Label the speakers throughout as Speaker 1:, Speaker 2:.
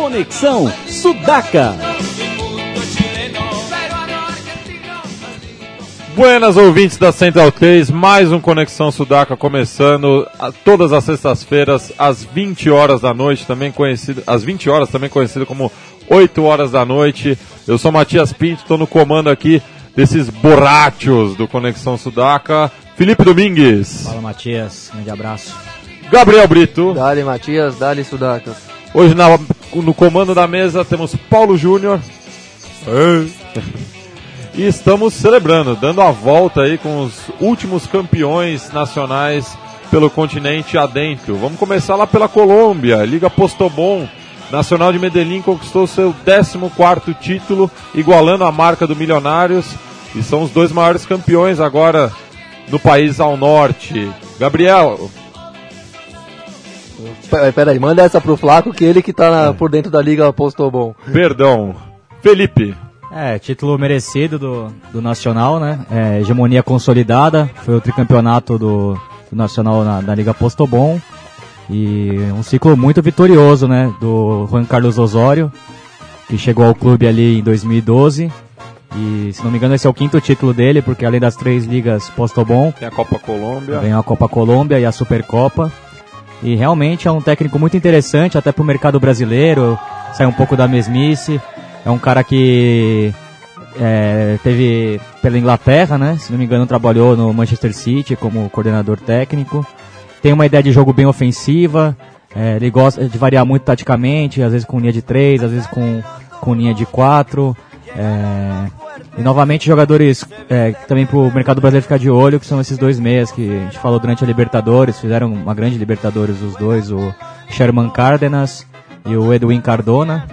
Speaker 1: Conexão Sudaca.
Speaker 2: Buenas ouvintes da Central 3, mais um Conexão Sudaca começando a, todas as sextas-feiras às 20 horas da noite, também conhecido, às 20 horas também conhecido como 8 horas da noite. Eu sou Matias Pinto, estou no comando aqui desses borrachos do Conexão Sudaca. Felipe Domingues.
Speaker 3: Fala Matias, grande abraço.
Speaker 2: Gabriel Brito.
Speaker 4: Dali Matias, Dali Sudacas.
Speaker 2: Hoje na, no comando da mesa temos Paulo Júnior. E estamos celebrando, dando a volta aí com os últimos campeões nacionais pelo continente adentro. Vamos começar lá pela Colômbia, Liga Postobon. Nacional de Medellín conquistou seu 14º título, igualando a marca do Milionários. E são os dois maiores campeões agora no país ao norte. Gabriel.
Speaker 4: Peraí, manda essa pro Flaco, que ele que tá na, por dentro da Liga Postobon.
Speaker 2: Perdão. Felipe.
Speaker 3: É, título merecido do, do Nacional, né? É, hegemonia consolidada, foi o tricampeonato do, do Nacional na, na Liga Postobon. E um ciclo muito vitorioso, né? Do Juan Carlos Osório, que chegou ao clube ali em 2012. E, se não me engano, esse é o quinto título dele, porque além das três ligas Postobon,
Speaker 2: Tem a Copa Colômbia.
Speaker 3: ganhou a Copa Colômbia e a Supercopa. E realmente é um técnico muito interessante, até pro mercado brasileiro, sai um pouco da mesmice. É um cara que é, teve pela Inglaterra, né? Se não me engano, trabalhou no Manchester City como coordenador técnico. Tem uma ideia de jogo bem ofensiva. é, ele gosta de variar muito taticamente, às vezes com linha de 3, às vezes com, com linha de 4. E novamente jogadores é, também pro mercado brasileiro ficar de olho, que são esses dois meias que a gente falou durante a Libertadores, fizeram uma grande Libertadores os dois, o Sherman Cárdenas e o Edwin Cardona.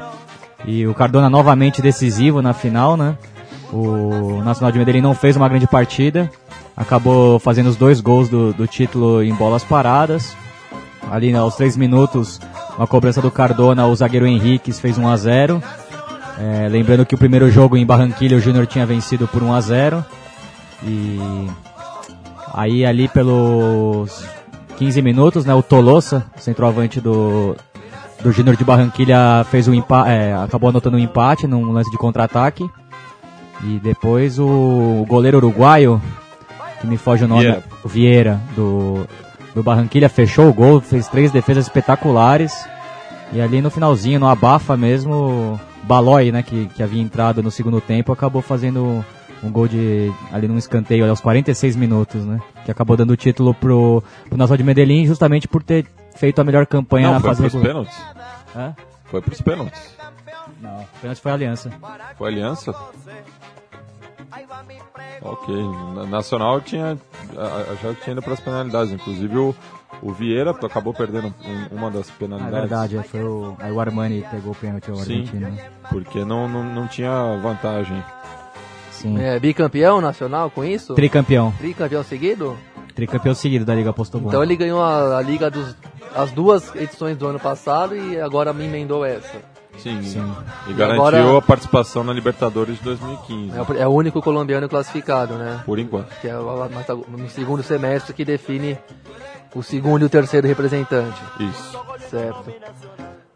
Speaker 3: E o Cardona novamente decisivo na final, né? O Nacional de Medellín não fez uma grande partida, acabou fazendo os dois gols do, do título em bolas paradas. Ali né, aos três minutos, uma cobrança do Cardona, o zagueiro Henriques fez 1 a 0 É, Lembrando que o primeiro jogo em Barranquilla o Júnior tinha vencido por 1 a 0 E aí ali pelos 15 minutos, né, o Tolosa, centroavante do, do Júnior de Barranquilha fez um é, acabou anotando um empate num lance de contra-ataque. E depois o goleiro uruguaio, que me foge o nome,
Speaker 2: Vieira.
Speaker 3: o Vieira, do, do Barranquilha, fechou o gol, fez três defesas espetaculares. E ali no finalzinho, no abafa mesmo, Balói, né, que, que havia entrado no segundo tempo, acabou fazendo um gol de ali num escanteio ali aos 46 minutos, né? Que acabou dando o título pro, pro Nacional de Medellín justamente por ter feito a melhor campanha
Speaker 2: Não,
Speaker 3: na
Speaker 2: foi
Speaker 3: fase regular.
Speaker 2: pênaltis.
Speaker 3: Hã?
Speaker 2: Foi pros pênaltis.
Speaker 3: Não, o pênalti foi a aliança.
Speaker 2: Foi aliança? Ok. Na- Nacional tinha. a- a- Já tinha ido pras penalidades. Inclusive o, o Vieira acabou perdendo um- uma das
Speaker 3: Ah, é
Speaker 2: penalidades.
Speaker 3: verdade, foi o, aí o Armani pegou o pênalti, o
Speaker 2: Sim.
Speaker 3: argentino. né?
Speaker 2: Porque não, não, não tinha vantagem.
Speaker 3: Sim.
Speaker 4: É, bicampeão nacional com isso?
Speaker 3: Tricampeão.
Speaker 4: Tricampeão seguido?
Speaker 3: Tricampeão seguido da Liga Postobon.
Speaker 4: Então ele ganhou a, a Liga dos. as duas edições do ano passado e agora me emendou essa.
Speaker 2: Sim.
Speaker 3: Sim.
Speaker 2: E garantiu
Speaker 4: agora-
Speaker 2: a participação na Libertadores de 2015.
Speaker 4: É o, é o único colombiano classificado, né?
Speaker 2: Por enquanto.
Speaker 4: Que é o- tá no segundo semestre que define o segundo e o terceiro representante.
Speaker 2: Isso.
Speaker 4: Certo.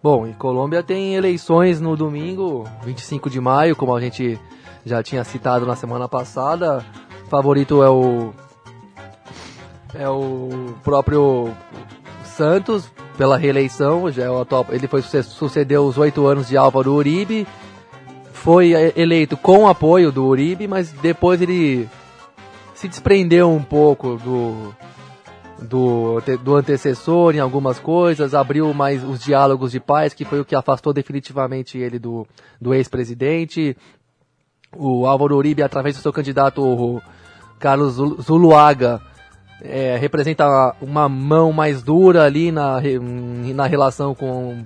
Speaker 4: Bom, e Colômbia tem eleições no domingo, 25 de maio, como a gente já tinha citado na semana passada. Favorito é o é o próprio Santos pela reeleição, já é o atual, ele foi suce- sucedeu os oito anos de Álvaro Uribe, foi eleito com apoio do Uribe, mas depois ele se desprendeu um pouco do do, do antecessor em algumas coisas, abriu mais os diálogos de paz, que foi o que afastou definitivamente ele do, do ex-presidente. O Álvaro Uribe, através do seu candidato Carlos Zul- Zuluaga, é, representa uma mão mais dura ali na, na relação com,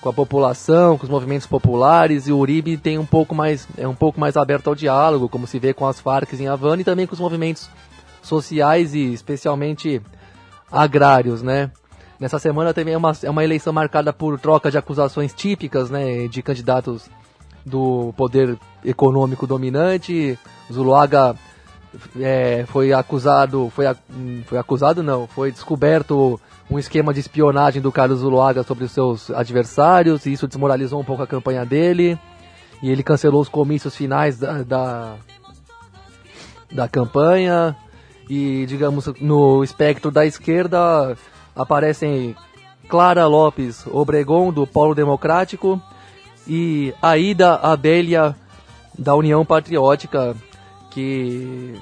Speaker 4: com a população, com os movimentos populares, e o Uribe tem um pouco mais, é um pouco mais aberto ao diálogo, como se vê com as Farc em Havana e também com os movimentos sociais e especialmente agrários, né? Nessa semana também é uma, é uma eleição marcada por troca de acusações típicas, né, de candidatos do poder econômico dominante. Zuluaga é, foi acusado, foi, hum, foi acusado não, foi descoberto um esquema de espionagem do Carlos Zuluaga sobre os seus adversários, e isso desmoralizou um pouco a campanha dele, e ele cancelou os comícios finais da, da, da campanha, e digamos, no espectro da esquerda aparecem Clara Lopes Obregon, do Polo Democrático, e Aida Abelha, da União Patriótica, que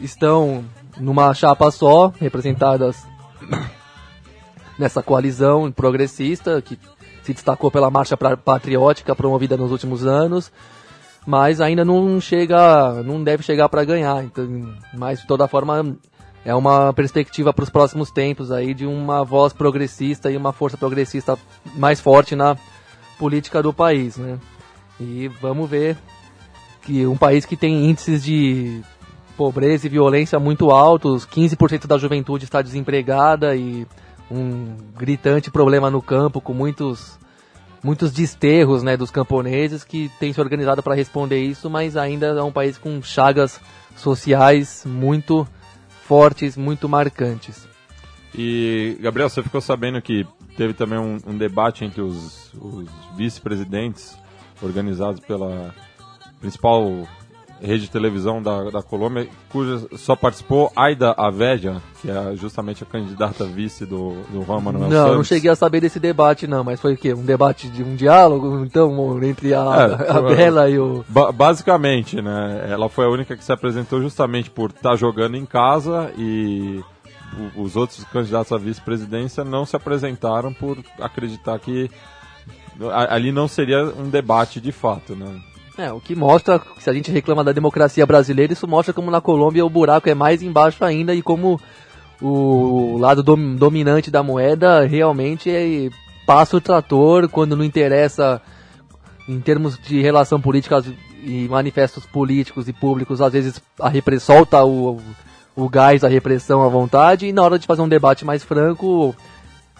Speaker 4: estão numa chapa só, representadas nessa coalizão progressista, que se destacou pela marcha patriótica promovida nos últimos anos, mas ainda não chega, não deve chegar para ganhar. Então, mas de toda forma é uma perspectiva para os próximos tempos aí de uma voz progressista e uma força progressista mais forte na política do país, né? E vamos ver que um país que tem índices de pobreza e violência muito altos, 15% da juventude está desempregada e um gritante problema no campo com muitos muitos desterros, né, dos camponeses que tem se organizado para responder isso, mas ainda é um país com chagas sociais muito fortes, muito marcantes.
Speaker 2: E, Gabriel, você ficou sabendo que teve também um, um debate entre os, os vice-presidentes organizados pela principal rede de televisão da, da Colômbia, cuja só participou Aida Aveja, que é justamente a candidata vice do, do Juan Manuel
Speaker 4: não,
Speaker 2: Santos.
Speaker 4: não cheguei a saber desse debate não, mas foi o quê? Um debate de um diálogo, então, entre a,
Speaker 2: É,
Speaker 4: a Bela e o...
Speaker 2: Ba- basicamente, né? Ela foi a única que se apresentou justamente por estar jogando em casa e os outros candidatos à vice-presidência não se apresentaram por acreditar que ali não seria um debate de fato, né?
Speaker 4: É, o que mostra, se a gente reclama da democracia brasileira, isso mostra como na Colômbia o buraco é mais embaixo ainda e como o lado dom- dominante da moeda realmente é, passa o trator quando não interessa em termos de relação política e manifestos políticos e públicos, às vezes a repressão solta o, o gás, a repressão à vontade, e na hora de fazer um debate mais franco,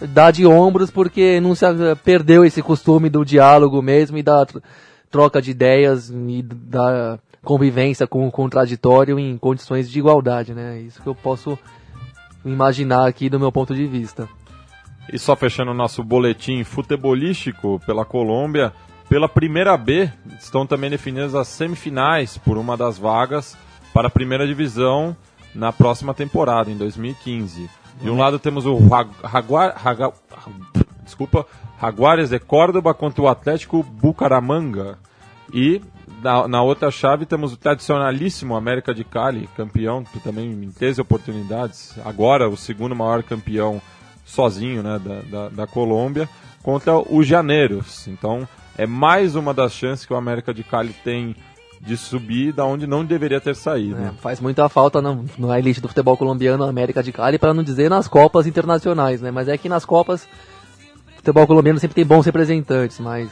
Speaker 4: dá de ombros porque não se perdeu esse costume do diálogo mesmo e da troca de ideias e da convivência com o contraditório em condições de igualdade, né? Isso que eu posso imaginar aqui do meu ponto de vista.
Speaker 2: E só fechando o nosso boletim futebolístico pela Colômbia, pela primeira B estão também definidas as semifinais por uma das vagas para a primeira divisão na próxima temporada, em 2015. De um lado temos o Jaguar, desculpa, Jaguares de Córdoba contra o Atlético Bucaramanga. E na, na outra chave temos o tradicionalíssimo América de Cali, campeão, que também em 13 oportunidades, agora o segundo maior campeão sozinho né, da, da, da Colômbia, contra o Janeiros. Então é mais uma das chances que o América de Cali tem de subir da onde não deveria ter saído.
Speaker 4: É, faz muita falta na, na elite do futebol colombiano, América de Cali, para não dizer nas Copas internacionais, né? Mas é que nas Copas, futebol colombiano sempre tem bons representantes, mas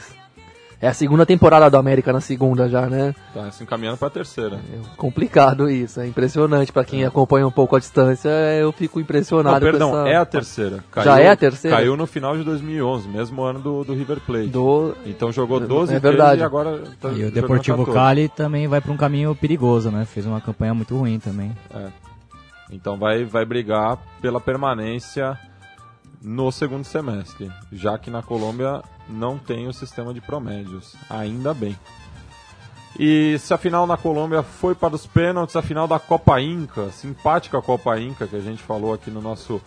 Speaker 4: é a segunda temporada do América na segunda já, né?
Speaker 2: Tá se encaminhando para a terceira.
Speaker 4: É complicado isso, é impressionante. Para quem acompanha um pouco a distância, eu fico
Speaker 2: Não,
Speaker 4: impressionado
Speaker 2: perdão,
Speaker 4: com essa...
Speaker 2: é a terceira.
Speaker 4: Já é a terceira?
Speaker 2: Caiu no final de 2011, mesmo ano do, do River Plate.
Speaker 4: Do...
Speaker 2: Então jogou 12
Speaker 4: É verdade.
Speaker 2: e agora tá
Speaker 3: E o Deportivo
Speaker 2: 14.
Speaker 3: Cali também vai para um caminho perigoso, né? Fez uma campanha muito ruim também.
Speaker 2: É. Então vai, vai brigar pela permanência no segundo semestre, já que na Colômbia não tem o sistema de promédios. Ainda bem. E se a final na Colômbia foi para os pênaltis, a final da Copa Inca, simpática Copa Inca, que a gente falou aqui no nosso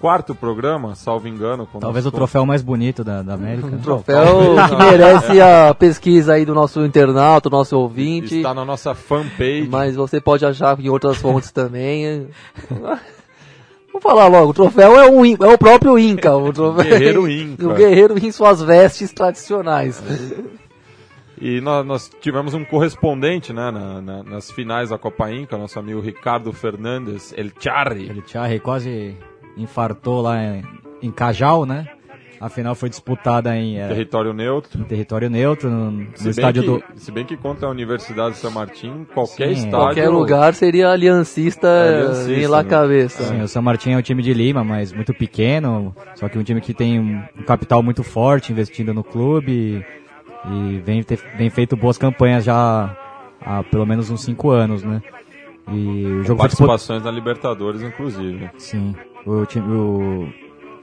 Speaker 2: quarto programa, salvo engano.
Speaker 3: Talvez o troféu mais bonito da, da América.
Speaker 4: Um
Speaker 3: né?
Speaker 4: troféu que merece a pesquisa aí do nosso internauta, do nosso ouvinte.
Speaker 2: Está na nossa fanpage.
Speaker 4: Mas você pode achar em outras fontes também. Vou falar logo, o troféu é, um, é o próprio Inca. O troféu,
Speaker 2: Guerreiro Inca.
Speaker 4: O guerreiro em suas vestes tradicionais.
Speaker 2: E nós, nós tivemos um correspondente né, na- na- nas finais da Copa Inca, nosso amigo Ricardo Fernandes, El Charri.
Speaker 3: Ele Thierry quase infartou lá em, em Cajal, né? A final foi disputada em, é,
Speaker 2: Território neutro.
Speaker 3: em território neutro, no, no
Speaker 2: Se bem,
Speaker 3: estádio
Speaker 2: que,
Speaker 3: do...
Speaker 2: se bem que contra a Universidade de São Martin, qualquer
Speaker 3: Sim,
Speaker 2: estádio.
Speaker 4: Qualquer lugar seria aliancista,
Speaker 2: É, aliancista,
Speaker 4: em La
Speaker 2: né?
Speaker 4: Cabeça.
Speaker 3: Sim, o San Martín é um time de Lima, mas muito pequeno, só que um time que tem um, capital muito forte investindo no clube e, e vem, ter- vem feito boas campanhas já há pelo menos uns cinco anos, né? E o jogo foi disputado.
Speaker 2: Participações na Libertadores, inclusive.
Speaker 3: Sim. O, time, o,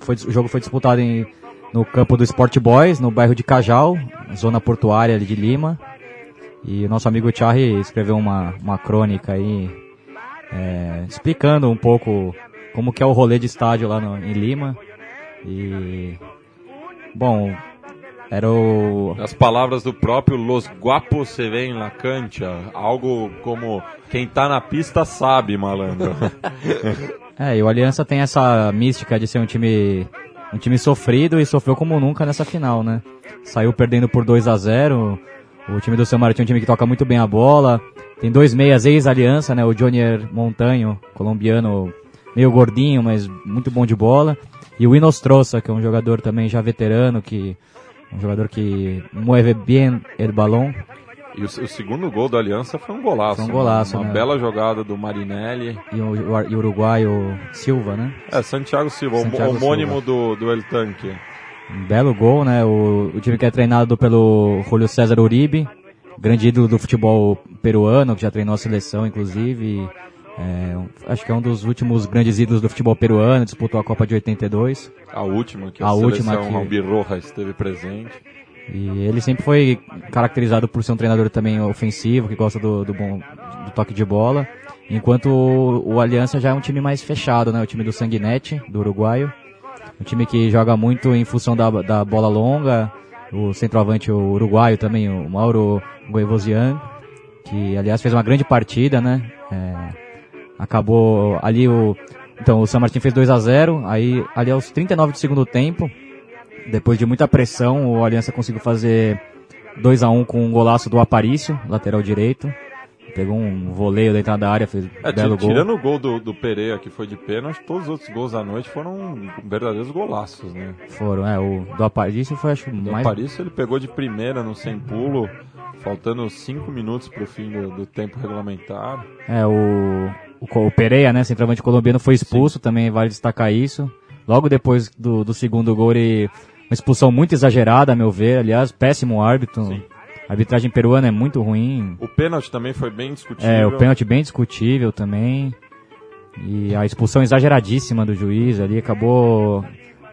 Speaker 3: foi, o jogo foi disputado em, no campo do Sport Boys, no bairro de Cajal, zona portuária de Lima. E o nosso amigo Charlie escreveu uma, uma crônica aí, é, explicando um pouco como que é o rolê de estádio lá no, em Lima. E, bom, era o...
Speaker 2: As palavras do próprio Los Guapos se ven la cancha, algo como quem tá na pista sabe, malandro.
Speaker 3: É, e o Aliança tem essa mística de ser um time um time sofrido e sofreu como nunca nessa final, né? Saiu perdendo por 2 a 0 O time do São Martin é um time que toca muito bem a bola. Tem dois meias ex-aliança, né? O Jonier Montanho, colombiano, meio gordinho, mas muito bom de bola. E o Inostrosa, que é um jogador também já veterano, que um jogador que mueve bem o balão.
Speaker 2: E o, o, segundo gol da Aliança foi um golaço.
Speaker 3: Foi um golaço,
Speaker 2: Uma
Speaker 3: né?
Speaker 2: bela jogada do Marinelli.
Speaker 3: E o, o, o uruguaio Silva, né?
Speaker 2: É, Santiago Silva,
Speaker 3: Santiago
Speaker 2: homônimo
Speaker 3: Silva.
Speaker 2: do, do El Tanque.
Speaker 3: Um belo gol, né? O, o time que é treinado pelo Julio César Uribe, grande ídolo do futebol peruano, que já treinou a seleção, inclusive. É, acho que é um dos últimos grandes ídolos do futebol peruano, disputou a Copa de 82.
Speaker 2: A última, que a,
Speaker 3: A última que-
Speaker 2: Albirroja esteve presente.
Speaker 3: E ele sempre foi caracterizado por ser um treinador também ofensivo, que gosta do, do bom do toque de bola. Enquanto o, o Aliança já é um time mais fechado, né? O time do Sanguinete, do uruguaio. Um time que joga muito em função da, da bola longa. O centroavante o uruguaio também, o Mauro Goivosian, que aliás fez uma grande partida, né? É, acabou ali o. Então o San Martín fez 2 a 0 aí ali aos 39 do segundo tempo, depois de muita pressão, o Aliança conseguiu fazer 2 a 1 com um golaço do Aparício, lateral direito. Pegou um voleio da entrada da área, fez
Speaker 2: É,
Speaker 3: um belo gol.
Speaker 2: tirando o gol do, do Pereira, que foi de pênalti, todos os outros gols da noite foram verdadeiros golaços, né?
Speaker 3: Foram, é, o do Aparício foi acho
Speaker 2: Do
Speaker 3: mais
Speaker 2: Paris ele pegou de primeira no sem pulo, faltando 5 minutos pro fim do, do tempo regulamentar.
Speaker 3: É, o, o, o Pereira, né, centroavante colombiano, foi expulso, também vale destacar isso. Logo depois do, do segundo gol, ele, uma expulsão muito exagerada, a meu ver, aliás, péssimo árbitro.
Speaker 2: Sim.
Speaker 3: A arbitragem peruana é muito ruim.
Speaker 2: O pênalti também foi bem discutível.
Speaker 3: É, o pênalti bem discutível também. E a expulsão exageradíssima do juiz ali acabou,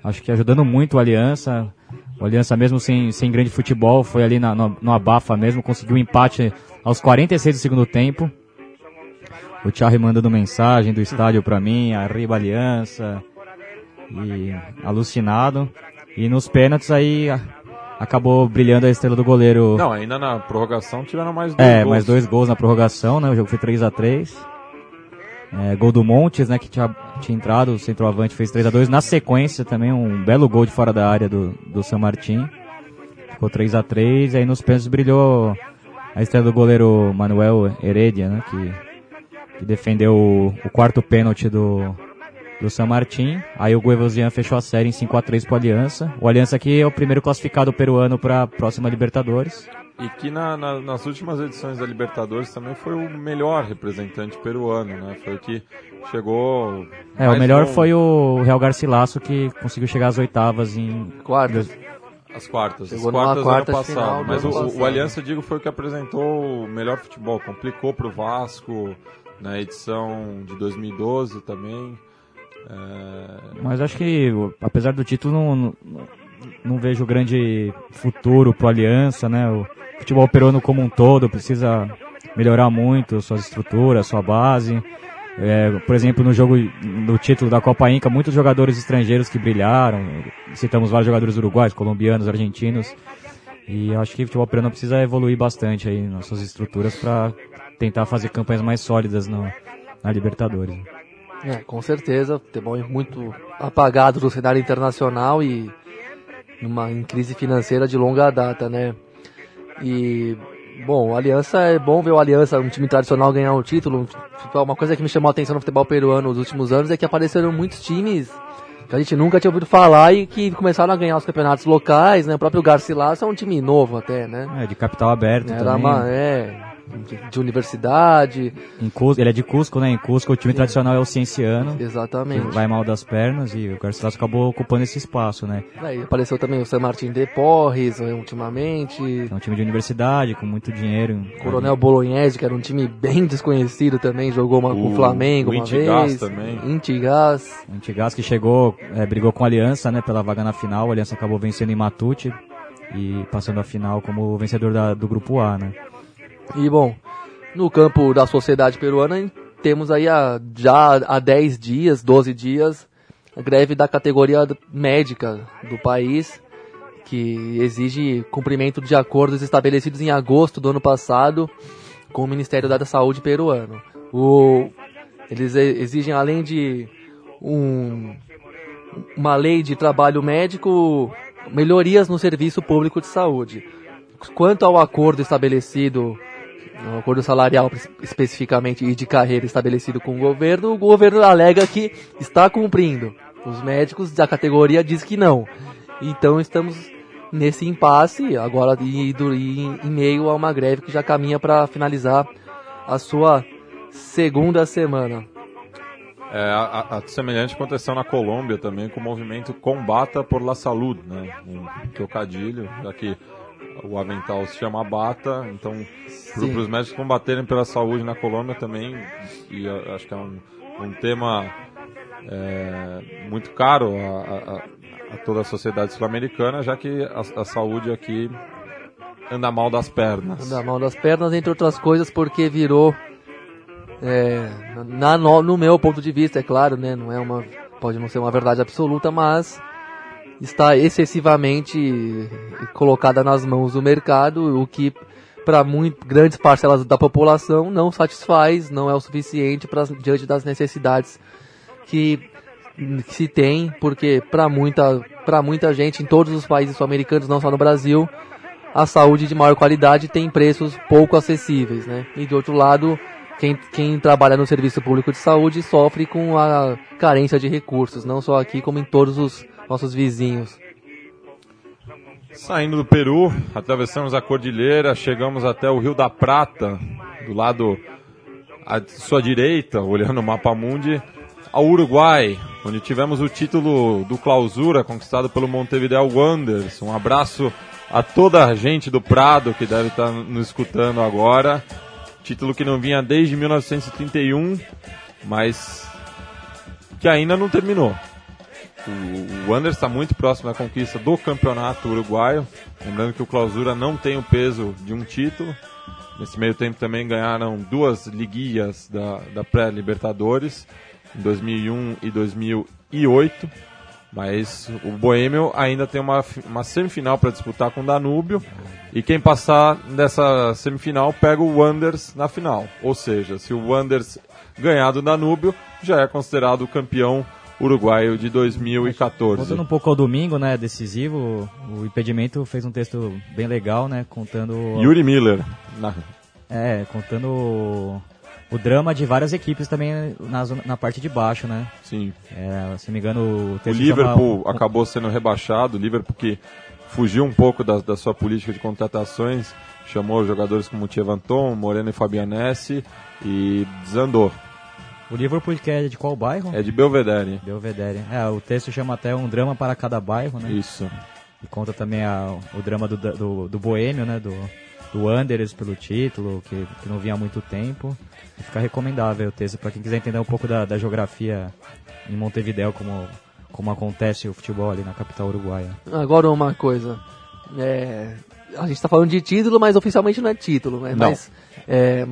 Speaker 3: acho que ajudando muito o Aliança. O Aliança mesmo sem, sem grande futebol, foi ali na, no, no abafa mesmo, conseguiu um empate aos 46 do segundo tempo. O Charlie mandando mensagem do estádio pra mim, arriba Aliança. E alucinado. E nos pênaltis aí acabou brilhando a estrela do goleiro.
Speaker 2: Não, ainda na prorrogação tiveram mais dois
Speaker 3: É,
Speaker 2: gols.
Speaker 3: mais dois gols na prorrogação, né? O jogo foi 3 a 3 é, Gol do Montes, né? Que tinha, tinha entrado, o centroavante fez 3 a 2 Na sequência também um belo gol de fora da área do, do San Martín. Ficou 3 a 3 Aí nos pênaltis brilhou a estrela do goleiro Manuel Heredia, né? Que, que defendeu o, o quarto pênalti do, do San Martín. Aí o Guevosian fechou a série em 5 a 3 pro Aliança. O Aliança aqui é o primeiro classificado peruano para a próxima Libertadores.
Speaker 2: E que na- na- nas últimas edições da Libertadores também foi o melhor representante peruano, né? Foi o que chegou.
Speaker 3: É, o melhor
Speaker 2: longe.
Speaker 3: foi o Real Garcilaso que conseguiu chegar às oitavas em.
Speaker 4: Quartas.
Speaker 2: As quartas,
Speaker 4: Chegou
Speaker 2: as quartas
Speaker 4: quarta
Speaker 2: ano
Speaker 4: final
Speaker 2: passado.
Speaker 4: do
Speaker 2: Mas o, o. Aliança, digo, foi o que apresentou o melhor futebol. Complicou pro Vasco na edição de 2012 também.
Speaker 3: Mas acho que, apesar do título, não, não, não vejo grande futuro pro Aliança, né? O futebol peruano como um todo precisa melhorar muito suas estruturas, sua base. É, por exemplo, no jogo, no título da Copa Inca, muitos jogadores estrangeiros que brilharam. Citamos vários jogadores uruguaios, colombianos, argentinos. E acho que o futebol peruano precisa evoluir bastante aí nas suas estruturas para tentar fazer campanhas mais sólidas no, na Libertadores.
Speaker 4: É, com certeza, futebol é muito apagado do cenário internacional e numa em crise financeira de longa data, né? E bom, Aliança é bom ver o Aliança, um time tradicional ganhar um título. Uma coisa que me chamou a atenção no futebol peruano nos últimos anos é que apareceram muitos times que a gente nunca tinha ouvido falar e que começaram a ganhar os campeonatos locais, né? O próprio Garcilaso é um time novo até, né?
Speaker 3: É, de capital aberto
Speaker 4: Era
Speaker 3: também.
Speaker 4: uma, é, de, de universidade.
Speaker 3: Em Cusco, ele é de Cusco, né? Em Cusco o time tradicional é o Cienciano.
Speaker 4: Exatamente.
Speaker 3: Vai mal das pernas e o Garcilaso acabou ocupando esse espaço, né?
Speaker 4: Aí apareceu também o San Martin de Porres né, ultimamente.
Speaker 3: É um time de universidade, com muito dinheiro.
Speaker 4: Coronel Bolognese, que era um time bem desconhecido também, jogou uma, com o Flamengo
Speaker 2: o
Speaker 4: uma
Speaker 2: Intigás
Speaker 4: vez.
Speaker 2: também.
Speaker 4: Intigás.
Speaker 3: O Antigas que chegou, é, brigou com a Aliança, né, pela vaga na final. A Aliança acabou vencendo em Matute e passando a final como vencedor da- do grupo A, né?
Speaker 4: E bom, no campo da sociedade peruana temos aí a, já há 10 dias, 12 dias, a greve da categoria médica do país, que exige cumprimento de acordos estabelecidos em agosto do ano passado com o Ministério da Saúde peruano. O, eles exigem, além de um, uma lei de trabalho médico, melhorias no serviço público de saúde. Quanto ao acordo estabelecido, o acordo salarial espe- especificamente e de carreira estabelecido com o governo, o governo alega que está cumprindo. Os médicos da categoria dizem que não. Então estamos nesse impasse agora e, em, meio a uma greve que já caminha para finalizar a sua segunda semana.
Speaker 2: É, a- a semelhante aconteceu na Colômbia também com o movimento Combata por la Salud, né? Um trocadilho, já que o avental se chama Bata, então para os médicos combaterem pela saúde na Colômbia também, e acho que é um, um tema é, muito caro a, a- a- toda a sociedade sul-americana, já que a, a saúde aqui anda mal das pernas.
Speaker 4: da mão das pernas, entre outras coisas, porque virou, é, na, no, no meu ponto de vista, é claro, né, não é uma, pode não ser uma verdade absoluta, mas está excessivamente colocada nas mãos do mercado, o que para grandes parcelas da população não satisfaz, não é o suficiente para diante das necessidades que, que se tem, porque para muita muita gente em todos os países sul-americanos, não só no Brasil, a saúde de maior qualidade tem preços pouco acessíveis, né? E de outro lado, quem, quem trabalha no serviço público de saúde sofre com a carência de recursos, não só aqui como em todos os nossos vizinhos.
Speaker 2: Saindo do Peru, atravessamos a cordilheira, chegamos até o Rio da Prata, do lado à sua direita, olhando o mapa mundi, ao Uruguai, onde tivemos o título do Clausura conquistado pelo Montevideo Wanderers. Um abraço a toda a gente do Prado que deve estar nos escutando agora. Título que não vinha desde 1931, mas que ainda não terminou. O, o Wanderers está muito próximo da conquista do campeonato uruguaio. Lembrando que o Clausura não tem o peso de um título. Nesse meio tempo também ganharam duas liguillas da, da pré-Libertadores, em 2001 e 2008. Mas o Boêmio ainda tem uma, uma semifinal para disputar com o Danúbio. E quem passar dessa semifinal pega o Wanderers na final. Ou seja, se o Wanderers ganhar do Danúbio, já é considerado o campeão uruguaio de 2014.
Speaker 3: Voltando um pouco ao domingo, né, decisivo, o impedimento fez um texto bem legal, né, contando
Speaker 2: Yuri Miller.
Speaker 3: é, contando o, o drama de várias equipes também na, zona- na parte de baixo, né?
Speaker 2: sim,
Speaker 3: É, se não me engano, o
Speaker 2: o
Speaker 3: texto
Speaker 2: Liverpool
Speaker 3: chama-
Speaker 2: acabou sendo rebaixado. O Liverpool que fugiu um pouco da, da sua política de contratações, chamou jogadores como Tchevanton, Moreno e Fabianesi e desandou.
Speaker 3: O Liverpool que é de qual bairro?
Speaker 2: É de Belvedere.
Speaker 3: Belvedere. É, o texto chama até um drama para cada bairro, né?
Speaker 2: Isso.
Speaker 3: E conta também a- o drama do, do, do Boêmio, né? Do, do Wanderers pelo título, que, que não vinha há muito tempo. E fica recomendável o texto para quem quiser entender um pouco da, da geografia em Montevideo, como, como acontece o futebol ali na capital uruguaia.
Speaker 4: Agora uma coisa, é, a gente está falando de título, mas oficialmente não é título, né?
Speaker 2: Não.
Speaker 4: Mas é,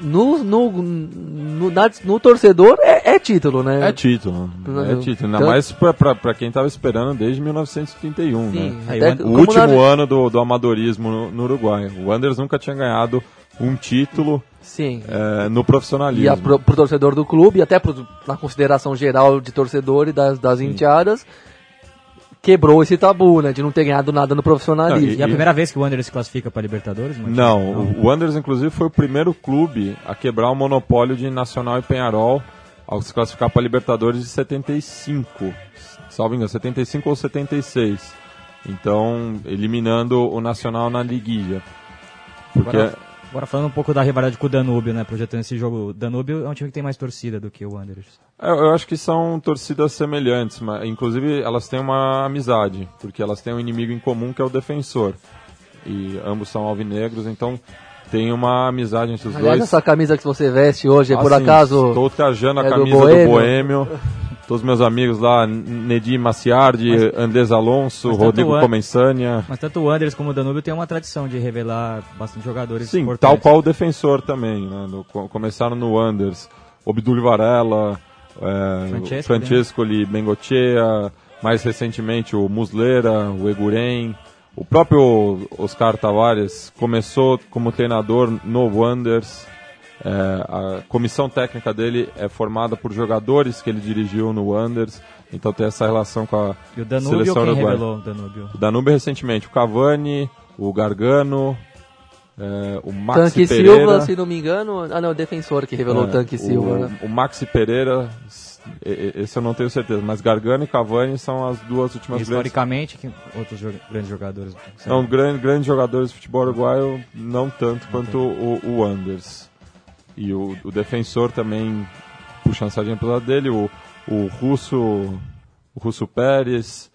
Speaker 4: no, no, no, na- no torcedor é, é título, né?
Speaker 2: É título. É título. Ainda
Speaker 4: Tanto-
Speaker 2: mais pra, pra, pra quem tava esperando desde 1931,
Speaker 4: Sim,
Speaker 2: né?
Speaker 3: Aí, o
Speaker 2: último
Speaker 4: na-
Speaker 2: ano do, do amadorismo no, no Uruguai. O Wanderers nunca tinha ganhado um título
Speaker 4: Sim.
Speaker 2: é, no profissionalismo.
Speaker 4: E a, pro, pro torcedor do clube, e até pro, na consideração geral de torcedor e das, das enteadas, quebrou esse tabu, né? De não ter ganhado nada no profissionalismo.
Speaker 2: Não,
Speaker 3: E é a primeira vez que o Wanderers se classifica para Libertadores? Marcos?
Speaker 2: Não, o Wanderers inclusive foi o primeiro clube a quebrar o monopólio de Nacional e Penharol ao se classificar para Libertadores de 75. Salvo engano, 75 ou 76. Então, eliminando o Nacional na liguilla. Porque
Speaker 3: Agora, Agora falando um pouco da rivalidade com o Danúbio, né? Projetando esse jogo, o Danúbio é um time que tem mais torcida do que o Wanderers.
Speaker 2: Eu, eu acho que são torcidas semelhantes, mas inclusive elas têm uma amizade, porque elas têm um inimigo em comum que é o defensor. E ambos são alvinegros, então tem uma amizade entre os
Speaker 4: Aliás,
Speaker 2: dois.
Speaker 4: essa camisa que você veste hoje, é por
Speaker 2: Ah, sim,
Speaker 4: acaso.
Speaker 2: Estou trajando a
Speaker 4: é do
Speaker 2: camisa do
Speaker 4: Boêmio?
Speaker 2: Boêmio. Todos meus amigos lá, Nedim Maciardi, Andrés Alonso,
Speaker 3: mas
Speaker 2: Rodrigo Comensânia.
Speaker 3: Mas tanto o Wanderers como o Danúbio tem uma tradição de revelar bastante jogadores
Speaker 2: Sim,
Speaker 3: importantes.
Speaker 2: tal qual o defensor também. Né? No- co- começaram no Anders, Obdulio Varela, é,
Speaker 3: Francescoli,
Speaker 2: o Francescoli, Bengochea, mais recentemente o Muslera, o Eguren. O próprio Oscar Tavares começou como treinador no Wanders. É, a comissão técnica dele é formada por jogadores que ele dirigiu no Wanders. Então tem essa relação com a
Speaker 3: E o Danúbio,
Speaker 2: seleção
Speaker 3: quem
Speaker 2: uruguaia.
Speaker 3: revelou o Danúbio?
Speaker 2: O Danúbio recentemente, o Cavani, o Gargano, é, o Maxi
Speaker 4: Tanque
Speaker 2: Pereira.
Speaker 4: Silva, se não me engano. Ah, não, o defensor que revelou
Speaker 2: É,
Speaker 4: o Tanque Silva,
Speaker 2: o,
Speaker 4: né?
Speaker 2: o Maxi Pereira, esse eu não tenho certeza, mas Gargano e Cavani são as duas últimas
Speaker 3: Historicamente, que outros jo- grandes jogadores?
Speaker 2: não, grandes, grandes jogadores de futebol uruguaio, não tanto quanto o, o Anders. E o, o defensor também, puxando a sardinha pelo lado dele, o, o Russo, o Russo Pérez,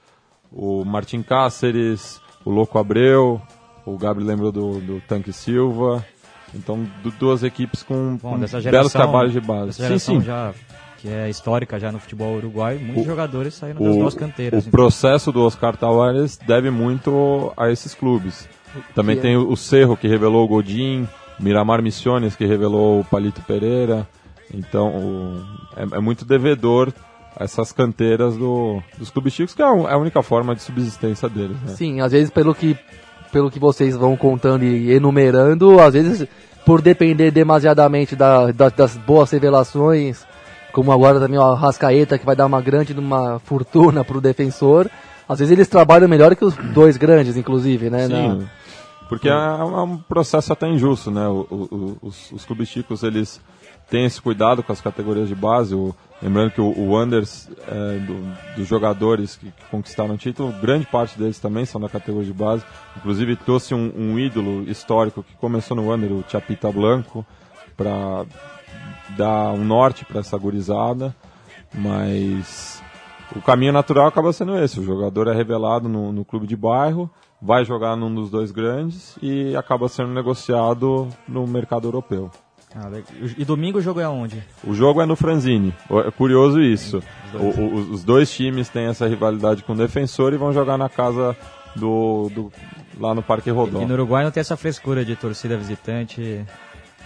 Speaker 2: o Martin Cáceres, o Louco Abreu, o Gabriel lembrou do, do Tanque Silva. Então, du- duas equipes com,
Speaker 3: Bom,
Speaker 2: com
Speaker 3: dessa
Speaker 2: belos
Speaker 3: geração,
Speaker 2: trabalhos de base. Sim,
Speaker 3: geração
Speaker 2: sim.
Speaker 3: já que é histórica já no futebol uruguaio, muitos
Speaker 2: O-
Speaker 3: jogadores saíram das duas canteiras.
Speaker 2: O
Speaker 3: então.
Speaker 2: processo do Oscar Tavares deve muito a esses clubes. Também tem o o Cerro, que revelou o Godin, Miramar Missiones, que revelou o Palito Pereira. Então, o- é, é muito devedor essas canteiras do, dos clubes chicos, que é a, é a única forma de subsistência deles. Né?
Speaker 4: Sim, às vezes pelo que, pelo que vocês vão contando e enumerando, às vezes por depender demasiadamente da, da- das boas revelações, como agora também o Rascaeta, que vai dar uma grande uma fortuna pro defensor, às vezes eles trabalham melhor que os dois grandes, inclusive, né?
Speaker 2: Sim,
Speaker 4: na-
Speaker 2: porque é, é um processo até injusto, né? O- o- os, os clubes chicos, eles têm esse cuidado com as categorias de base. O- lembrando que o, o Anders, é, do- dos jogadores que, que conquistaram o título, grande parte deles também são da categoria de base. Inclusive trouxe um, um ídolo histórico que começou no Under, o Chapita Blanco, para dar um norte para essa gurizada. Mas o caminho natural acaba sendo esse. O jogador é revelado no, no clube de bairro, vai jogar num dos dois grandes e acaba sendo negociado no mercado europeu.
Speaker 3: Ah, e domingo o jogo é aonde?
Speaker 2: O jogo é no Franzini. É curioso isso.
Speaker 3: Os dois.
Speaker 2: O- o- os dois times têm essa rivalidade com o defensor e vão jogar na casa do, do- lá no Parque Rodó.
Speaker 3: E no Uruguai não tem essa frescura de torcida visitante.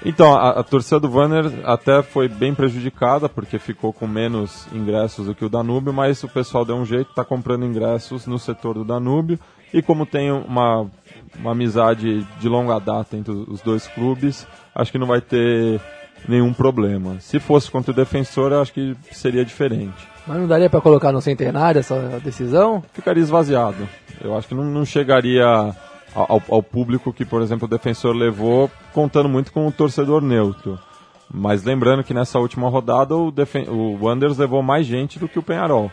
Speaker 2: Então, a, a torcida do Vanner até foi bem prejudicada, porque ficou com menos ingressos do que o Danúbio, mas o pessoal deu um jeito, está comprando ingressos no setor do Danúbio, e como tem uma, uma amizade de longa data entre os dois clubes, acho que não vai ter nenhum problema. Se fosse contra o defensor, eu acho que seria diferente.
Speaker 4: Mas não daria para colocar no centenário essa decisão?
Speaker 2: Ficaria esvaziado. Eu acho que não, não chegaria ao, ao público que, por exemplo, o defensor levou, contando muito com o torcedor neutro. Mas lembrando que nessa última rodada o, o Wanderers levou mais gente do que o Penharol.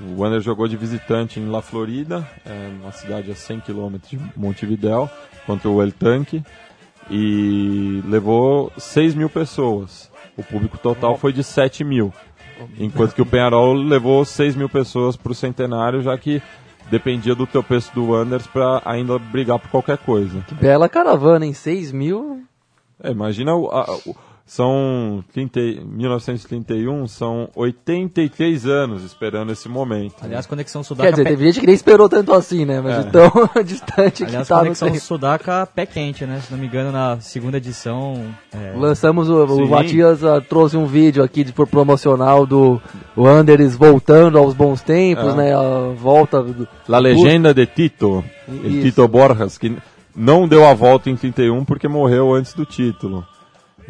Speaker 2: O Wanderers jogou de visitante em La Florida, é uma cidade a 100 km de Montevidéu, contra o El Tanque, e levou 6 mil pessoas. O público total foi de 7 mil. Enquanto que o Penharol levou 6 mil pessoas para o centenário, já que dependia do teu preço do Wanderers para ainda brigar por qualquer coisa.
Speaker 4: Que bela caravana, em 6 mil.
Speaker 2: É, imagina, o, a- o- são 30, e- 1931, são 83 anos esperando esse momento.
Speaker 3: Aliás, Conexão
Speaker 4: Quer
Speaker 3: Sudaca.
Speaker 4: dizer,
Speaker 3: pé-
Speaker 4: teve gente que nem esperou tanto assim, né? Mas
Speaker 2: É.
Speaker 4: de tão distante
Speaker 3: Aliás,
Speaker 4: que tá
Speaker 3: Conexão. Sudaca pé quente, né? Se não me engano, na segunda edição. é,
Speaker 4: Lançamos, o,
Speaker 2: Sim.
Speaker 4: o Matias ah, trouxe um vídeo aqui de, por promocional do Wanderers voltando aos bons tempos,
Speaker 2: É.
Speaker 4: né? A volta do,
Speaker 2: La legenda de Tito. Tito Borjas, que não deu a volta em 31 porque morreu antes do título.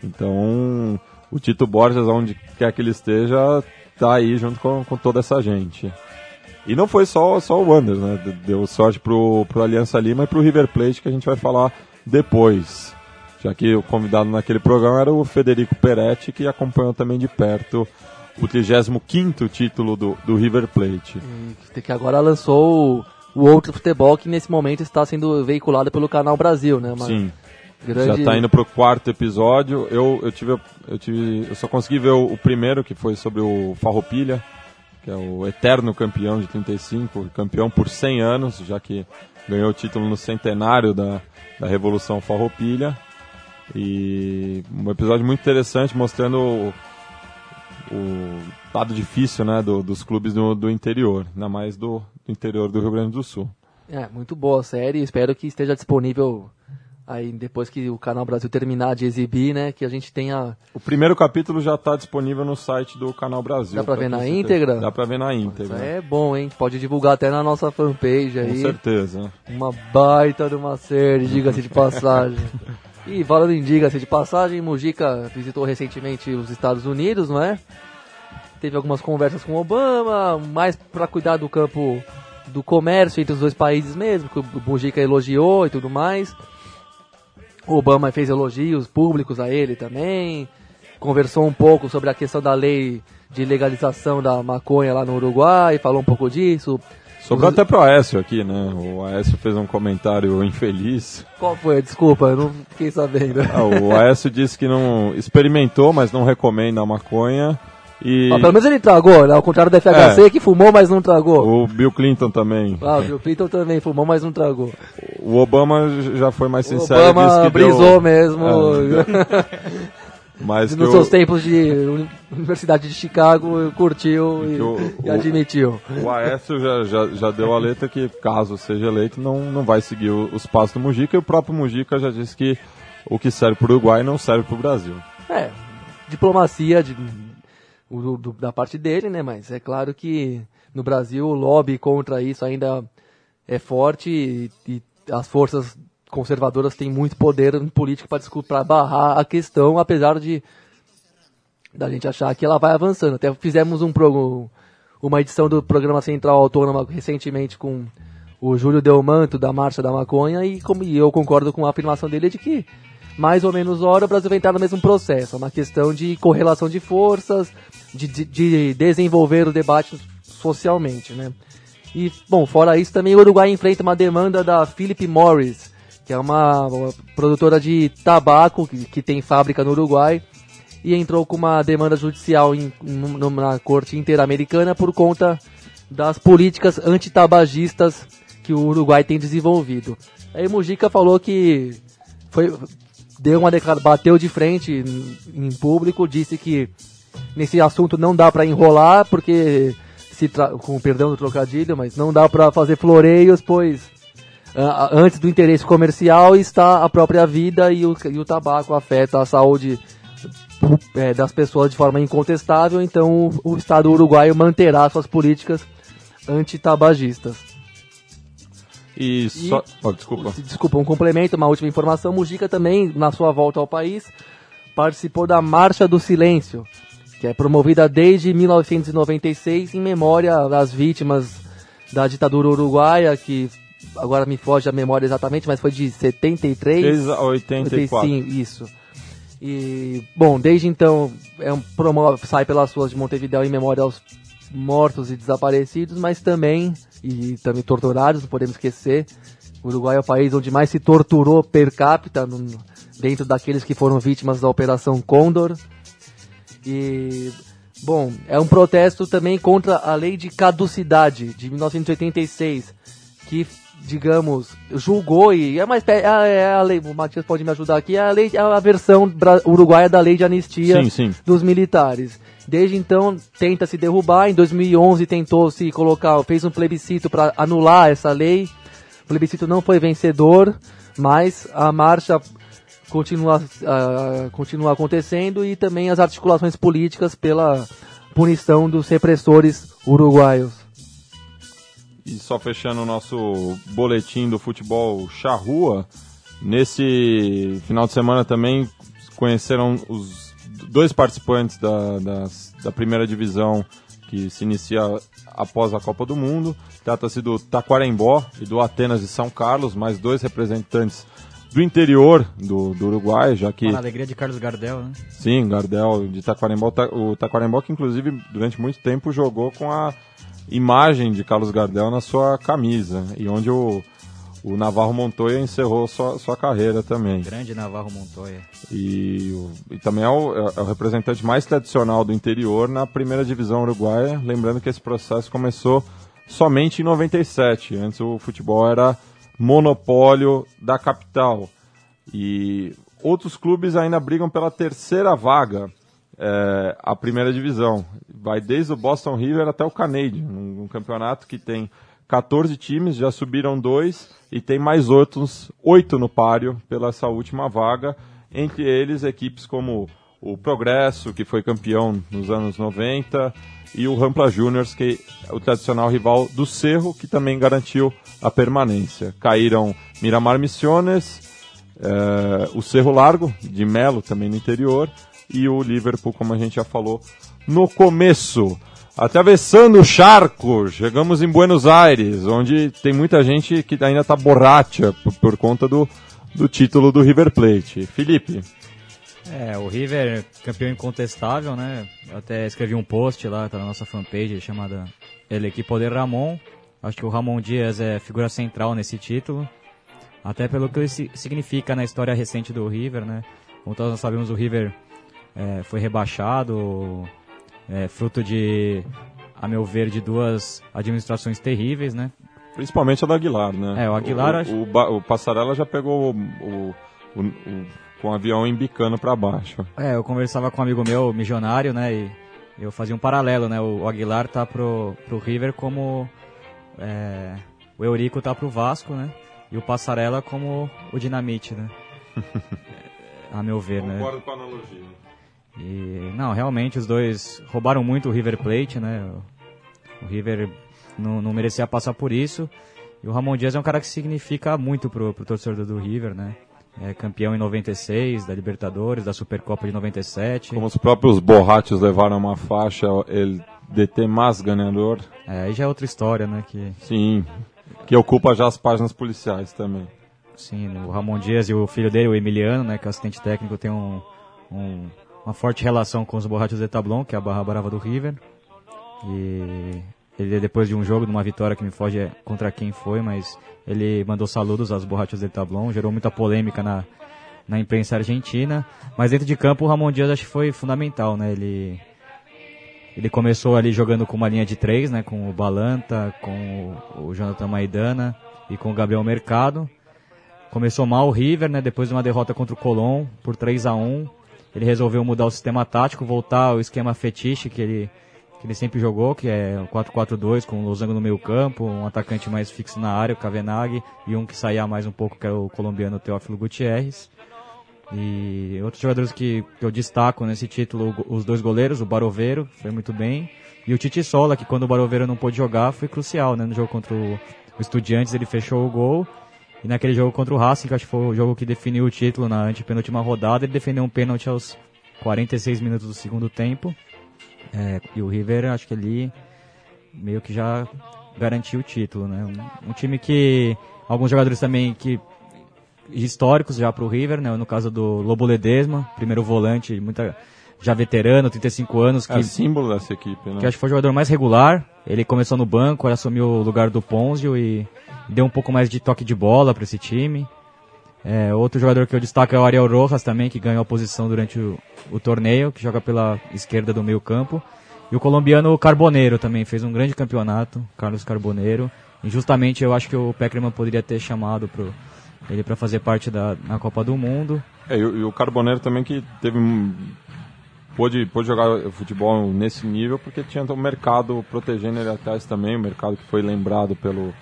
Speaker 2: Então, o Tito Borjas, onde quer que ele esteja, tá aí junto com, com toda essa gente. E não foi só, só o Wanderers, né? Deu sorte pro, pro Aliança Lima e pro River Plate, que a gente vai falar depois. Já que o convidado naquele programa era o Federico Peretti, que acompanhou também de perto o 35º título do, do River Plate.
Speaker 4: e que agora lançou o, o outro futebol que nesse momento está sendo veiculado pelo Canal Brasil, né? Mas
Speaker 2: Sim.
Speaker 4: Grande...
Speaker 2: Já tá indo pro quarto episódio. Eu, eu tive. Eu tive. Eu só consegui ver o, o primeiro, que foi sobre o Farroupilha, que é o eterno campeão de 35, campeão por 100 anos, já que ganhou o título no centenário da, da Revolução Farroupilha. E um episódio muito interessante mostrando o, o lado difícil né, do, dos clubes do, do interior, ainda mais do, do interior do Rio Grande do Sul.
Speaker 4: É, muito boa a série. Espero que esteja disponível aí depois que o Canal Brasil terminar de exibir, né? Que a gente tenha.
Speaker 2: O primeiro capítulo já está disponível no site do Canal Brasil.
Speaker 4: Dá pra ver na íntegra?
Speaker 2: Dá pra ver na íntegra.
Speaker 4: É bom, hein? Pode divulgar até na nossa fanpage aí.
Speaker 2: Com certeza.
Speaker 4: Uma baita de uma série, diga-se de passagem. E falando em diga-se de passagem, Mujica visitou recentemente os Estados Unidos, não é? Teve algumas conversas com Obama, mais para cuidar do campo do comércio entre os dois países mesmo, que o Mujica elogiou e tudo mais. O Obama fez elogios públicos a ele também. Conversou um pouco sobre a questão da lei de legalização da maconha lá no Uruguai, falou um pouco disso.
Speaker 2: Sobrou até pro Aécio aqui, né? O Aécio fez um comentário infeliz.
Speaker 4: Qual foi? Desculpa, eu não fiquei sabendo.
Speaker 2: Ah, o Aécio disse que não experimentou, mas não recomenda a maconha. E...
Speaker 4: Ah, pelo menos ele tragou, né? Ao contrário do FHC,
Speaker 2: É.
Speaker 4: que fumou, mas não tragou.
Speaker 2: O Bill Clinton também.
Speaker 4: Ah, o Bill Clinton também fumou, mas não tragou.
Speaker 2: O Obama já foi mais
Speaker 4: O
Speaker 2: sincero disse
Speaker 4: Obama
Speaker 2: que
Speaker 4: brisou
Speaker 2: deu...
Speaker 4: mesmo.
Speaker 2: É, Mas
Speaker 4: Nos
Speaker 2: o-
Speaker 4: seus tempos de uni- Universidade de Chicago, curtiu e,
Speaker 2: o-
Speaker 4: e
Speaker 2: o-
Speaker 4: admitiu.
Speaker 2: O Aécio já, já, já deu a letra que, caso seja eleito, não, não vai seguir o- os passos do Mujica. E o próprio Mujica já disse que o que serve para o Uruguai não serve para o Brasil.
Speaker 4: É, diplomacia de, o- do- da parte dele, né? Mas é claro que no Brasil o lobby contra isso ainda é forte e, e as forças conservadoras têm muito poder em política para barrar a questão, apesar de da gente achar que ela vai avançando. Até fizemos um uma edição do programa Central Autônoma recentemente com o Júlio Delmanto da Marcha da Maconha e, como, e eu concordo com a afirmação dele de que mais ou menos hora o Brasil vai entrar no mesmo processo. É uma questão de correlação de forças, de, de, de desenvolver o debate socialmente, né? E, bom, fora isso, também o Uruguai enfrenta uma demanda da Philip Morris, que é uma, uma produtora de tabaco que, que tem fábrica no Uruguai, e entrou com uma demanda judicial em, em- na Corte Interamericana por conta das políticas antitabagistas que o Uruguai tem desenvolvido. Aí Mujica falou que foi, deu uma declaração, bateu de frente em, público, disse que nesse assunto não dá para enrolar, porque se com perdão do trocadilho, mas não dá para fazer floreios, pois ah, ah, antes do interesse comercial está a própria vida e o, e o tabaco afeta a saúde eh, das pessoas de forma incontestável, então o, o Estado uruguaio manterá suas políticas antitabagistas.
Speaker 2: E só. Oh, desculpa.
Speaker 4: Desculpa, um complemento, uma última informação. Mujica também, na sua volta ao país, participou da Marcha do Silêncio, que é promovida desde 1996 em memória das vítimas da ditadura uruguaia, que agora me foge a memória exatamente, mas foi de 73.
Speaker 2: Desde 84.
Speaker 4: 85, isso. E, bom, desde então é um, promove, sai pelas ruas de Montevideo em memória aos mortos e desaparecidos, mas também, e também torturados, não podemos esquecer. O Uruguai é o país onde mais se torturou per capita, no- dentro daqueles que foram vítimas da Operação Condor. E, bom, é um protesto também contra a lei de caducidade de 1986, que, digamos, julgou e é espécie, é é a lei, o Matias pode me ajudar aqui, é a, lei, é a versão uruguaia da lei de anistia
Speaker 2: Sim, sim.
Speaker 4: dos militares. Desde então tenta se derrubar. Em 2011 tentou se colocar, fez um plebiscito para anular essa lei. O plebiscito não foi vencedor, mas a marcha continua, ah, continua acontecendo e também as articulações políticas pela punição dos repressores uruguaios.
Speaker 2: E só fechando o nosso boletim do futebol charrua, nesse final de semana também conheceram os dois participantes da, das- da primeira divisão que se inicia após a Copa do Mundo. Trata-se do Taquarembó e do Atenas de São Carlos, mais dois representantes do interior do, do Uruguai, já que
Speaker 3: Uma alegria de Carlos Gardel, né?
Speaker 2: Sim, Gardel de Taquarembó. Ta- O Taquarembó que inclusive durante muito tempo jogou com a imagem de Carlos Gardel na sua camisa. E onde o, o Navarro Montoya encerrou sua, sua carreira também.
Speaker 3: Grande Navarro Montoya.
Speaker 2: E, e também é o, é- é o representante mais tradicional do interior na primeira divisão uruguaia. Lembrando que esse processo começou somente em 97. Antes o futebol era monopólio da capital. E outros clubes ainda brigam pela terceira vaga, é, a primeira divisão. Vai desde o Boston River até o Canadian, um, um campeonato que tem 14 times, já subiram dois e tem mais outros oito no páreo pela essa última vaga. Entre eles, equipes como o Progresso, que foi campeão nos anos 90, e o Rampla Juniors, que é o tradicional rival do Cerro, que também garantiu a permanência. Caíram Miramar Missiones, eh, o Cerro Largo, de Melo, também no interior, e o Liverpool, como a gente já falou no começo. Atravessando o charco, chegamos em Buenos Aires, onde tem muita gente que ainda está borracha por, por conta do, do título do River Plate. Felipe,
Speaker 3: É, o River, campeão incontestável, né? Eu até escrevi um post lá, tá na nossa fanpage, chamada El Equipo de Ramon. Acho que o Ramon Dias é figura central nesse título. Até pelo que ele si- significa na história recente do River, né? Como todos nós sabemos, o River é, foi rebaixado, é, fruto de, a meu ver, de duas administrações terríveis, né?
Speaker 2: principalmente a do Aguilar, né?
Speaker 3: É, o Aguilar
Speaker 2: O,
Speaker 3: acho-
Speaker 2: o, Ba- o Passarella já pegou o, o- o- o- com o avião embicando para baixo.
Speaker 3: É, eu conversava com um amigo meu, milionário, né? E eu fazia um paralelo, né? O Aguilar tá pro, pro River como é, o Eurico tá pro Vasco, né? E o Passarela como o Dinamite, né? A meu ver, né?
Speaker 2: com a analogia.
Speaker 3: E, não, realmente os dois roubaram muito o River Plate, né? O, River não, não merecia passar por isso. E o Ramon Dias é um cara que significa muito pro, pro torcedor do River, né? É campeão em 96, da Libertadores, da Supercopa de 97.
Speaker 2: Como os próprios borrachos levaram uma faixa, ele DT mais ganhador,
Speaker 3: É, aí já é outra história, né? Que,
Speaker 2: sim, que ocupa já as páginas policiais também.
Speaker 3: sim, o Ramon Dias e o filho dele, o Emiliano, né? Que é assistente técnico, tem um, um- uma forte relação com os borrachos de Tablon, que é a barra brava do River. E ele, depois de um jogo, de uma vitória que me foge é contra quem foi, mas ele mandou saludos aos borrachos de Tablon, gerou muita polêmica na, na imprensa argentina. Mas dentro de campo, o Ramon Dias acho que foi fundamental, né? Ele, ele começou ali jogando com uma linha de três, né? Com o Balanta, com o, Jonathan Maidana e com o Gabriel Mercado. Começou mal o River, né? Depois de uma derrota contra o Colón por 3 a 1 Ele resolveu mudar o sistema tático, voltar ao esquema fetiche que ele, que ele sempre jogou, que é o 4-4-2, com o Losango no meio campo, um atacante mais fixo na área, o Kavenag, e um que saía mais um pouco, que era o colombiano Teófilo Gutierrez. E outros jogadores que, que eu destaco nesse título, os dois goleiros, o Baroveiro, foi muito bem. E o Titi Sola, que quando o Baroveiro não pôde jogar, foi crucial, né? No jogo contra o, o Estudiantes, ele fechou o gol. E naquele jogo contra o Racing, que acho que foi o jogo que definiu o título na antepenúltima rodada, ele defendeu um pênalti aos 46 minutos do segundo tempo. É, e o River, acho que ali meio que já garantiu o título, né? Um, um time que alguns jogadores também que históricos já pro River, né? No caso do Lobo Ledesma, primeiro volante, muita já veterano, 35 anos, que
Speaker 2: É símbolo dessa equipe, né?
Speaker 3: que acho que foi o jogador mais regular. Ele começou no banco, assumiu o lugar do Ponzio e deu um pouco mais de toque de bola para esse time. É, outro jogador que eu destaco é o Ariel Rojas também, que ganhou a posição durante o, o torneio, que joga pela esquerda do meio campo. E o colombiano Carboneiro também fez um grande campeonato, Carlos Carboneiro. E justamente eu acho que o Peckerman poderia ter chamado pro, ele para fazer parte da na Copa do Mundo.
Speaker 2: É, e, o- e o Carboneiro também que teve um- pôde, pôde jogar futebol nesse nível porque tinha o mercado protegendo ele atrás também, o mercado que foi lembrado pelo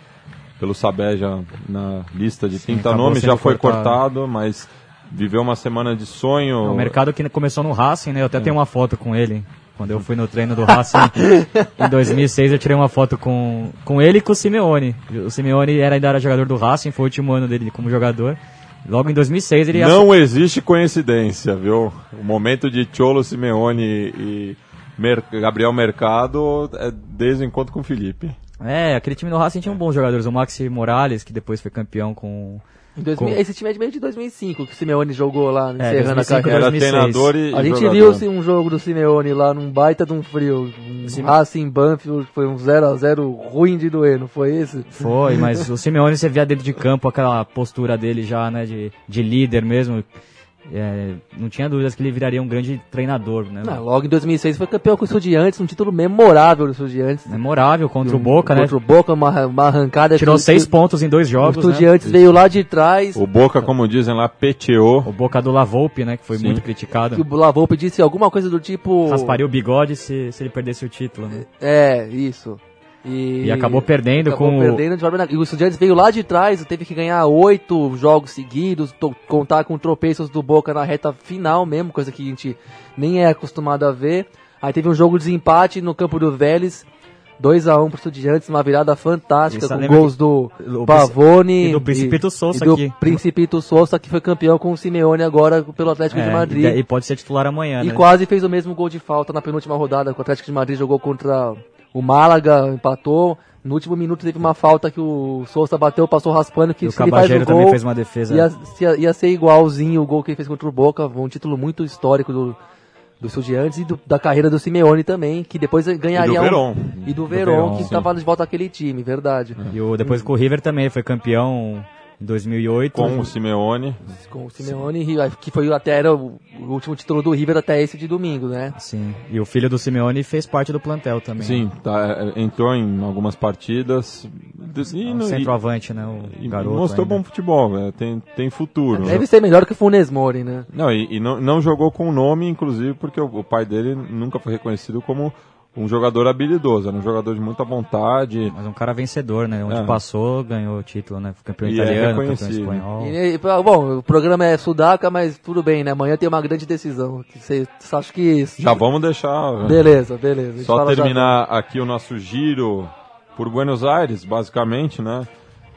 Speaker 2: pelo Sabeja na lista de 30
Speaker 3: acabou
Speaker 2: nomes já foi
Speaker 3: cortado.
Speaker 2: cortado, mas viveu uma semana de sonho.
Speaker 3: O mercado que começou no Racing, né? Eu até tenho uma foto com ele. Quando eu fui no treino do Racing em 2006, eu tirei uma foto com, com ele e com o Simeone. O Simeone era, ainda era jogador do Racing, foi o último ano dele como jogador. Logo em 2006 ele
Speaker 2: Não existe coincidência, viu? O momento de Cholo Simeone e Mer- Gabriel Mercado é desde o encontro com o Felipe.
Speaker 3: É, aquele time do Racing tinha um bons jogadores. O Maxi Morales, que depois foi campeão com,
Speaker 4: Em 2000
Speaker 3: Com-
Speaker 4: Esse time é de meio de 2005, que o Simeone jogou lá,
Speaker 3: É,
Speaker 4: encerrando
Speaker 3: 2005,
Speaker 4: a carreira.
Speaker 2: Era
Speaker 3: 2006.
Speaker 2: treinador e
Speaker 4: A gente
Speaker 2: jogador.
Speaker 4: viu assim, um jogo do Simeone lá num baita de um frio. Um
Speaker 3: Sim.
Speaker 4: Racing Banfield, foi um 0x0 ruim de doer, não foi esse?
Speaker 3: Foi, mas o Simeone você via dentro de campo aquela postura dele já, né, de, de líder mesmo. É, não tinha dúvidas que ele viraria um grande treinador, né?
Speaker 4: Não, logo em 2006 foi campeão com o Estudiantes, um título memorável do Estudiantes.
Speaker 3: Memorável contra o Boca, né?
Speaker 4: Contra o Boca, uma, uma arrancada.
Speaker 3: Tirou
Speaker 4: que o-
Speaker 3: seis
Speaker 4: que
Speaker 3: pontos em dois
Speaker 4: O
Speaker 3: jogos, né?
Speaker 4: Estudiantes veio lá de trás.
Speaker 2: O Boca, como dizem lá, peteou.
Speaker 3: O Boca do Lavolpe, né, que foi
Speaker 2: Sim.
Speaker 3: muito criticado.
Speaker 4: Que o Lavoupe disse alguma coisa do tipo.
Speaker 3: Rasparia o bigode se, se ele perdesse o título, né?
Speaker 4: É, isso. E,
Speaker 3: E acabou perdendo
Speaker 4: acabou
Speaker 3: com o-
Speaker 4: perdendo de forma- E o Estudiantes veio lá de trás, teve que ganhar oito jogos seguidos, contar com tropeços do Boca na reta final mesmo, coisa que a gente nem é acostumado a ver. Aí teve um jogo de desempate no campo do Vélez, 2x1 pro Estudiantes, uma virada fantástica,
Speaker 3: Isso,
Speaker 4: com gols
Speaker 3: que-
Speaker 4: do Pavone
Speaker 3: e do Principito Sousa
Speaker 4: e do
Speaker 3: aqui.
Speaker 4: Principito Sousa, que foi campeão com o Simeone agora pelo Atlético de
Speaker 3: É,
Speaker 4: Madrid.
Speaker 3: e, e pode ser titular amanhã,
Speaker 4: E
Speaker 3: né?
Speaker 4: quase fez o mesmo gol de falta na penúltima rodada. que O Atlético de Madrid jogou contra o Málaga, empatou. No último minuto teve uma falta que o Sousa bateu, passou raspando. Que
Speaker 3: E o
Speaker 4: se ele faz o
Speaker 3: Cabageiro também
Speaker 4: gol,
Speaker 3: fez uma defesa.
Speaker 4: ia, ia, ia ser igualzinho o gol que ele fez contra o Boca. Um título muito histórico do, do Estudiantes e do- da carreira do Simeone também, que depois ganharia
Speaker 2: E do
Speaker 4: um-
Speaker 2: Verón.
Speaker 4: E do
Speaker 3: Do
Speaker 4: Verón, que estava de volta àquele time, verdade.
Speaker 3: E o, depois com o River também, ele foi campeão em 2008.
Speaker 2: Com o Simeone.
Speaker 4: Com o Simeone, que foi até era o, último título do River até esse de domingo, né?
Speaker 3: Sim, e o filho do Simeone fez parte do plantel também.
Speaker 2: Sim, tá, é, entrou em algumas partidas. E,
Speaker 3: É um
Speaker 2: no- e-
Speaker 3: centroavante, né? O
Speaker 2: e
Speaker 3: garoto.
Speaker 2: mostrou
Speaker 3: ainda.
Speaker 2: bom futebol, é, tem, tem futuro. né?
Speaker 4: Deve ser melhor que o Funes Mori, né?
Speaker 2: Não, e, e não, não jogou com o nome, inclusive, porque o, o pai dele nunca foi reconhecido como um jogador habilidoso, era um jogador de muita vontade.
Speaker 3: Mas um cara vencedor, né? Onde
Speaker 2: É.
Speaker 3: passou, ganhou o título, né? Campeão
Speaker 2: E é
Speaker 3: italiano, campeão
Speaker 2: reconhecido.
Speaker 3: espanhol.
Speaker 4: E, e, bom, o programa é Sudaca, mas tudo bem, né? Amanhã tem uma grande decisão. que Você acha que.
Speaker 2: Já vamos deixar.
Speaker 4: Beleza, beleza. A gente
Speaker 2: Só
Speaker 4: fala já-
Speaker 2: terminar aqui o nosso giro por Buenos Aires, basicamente, né?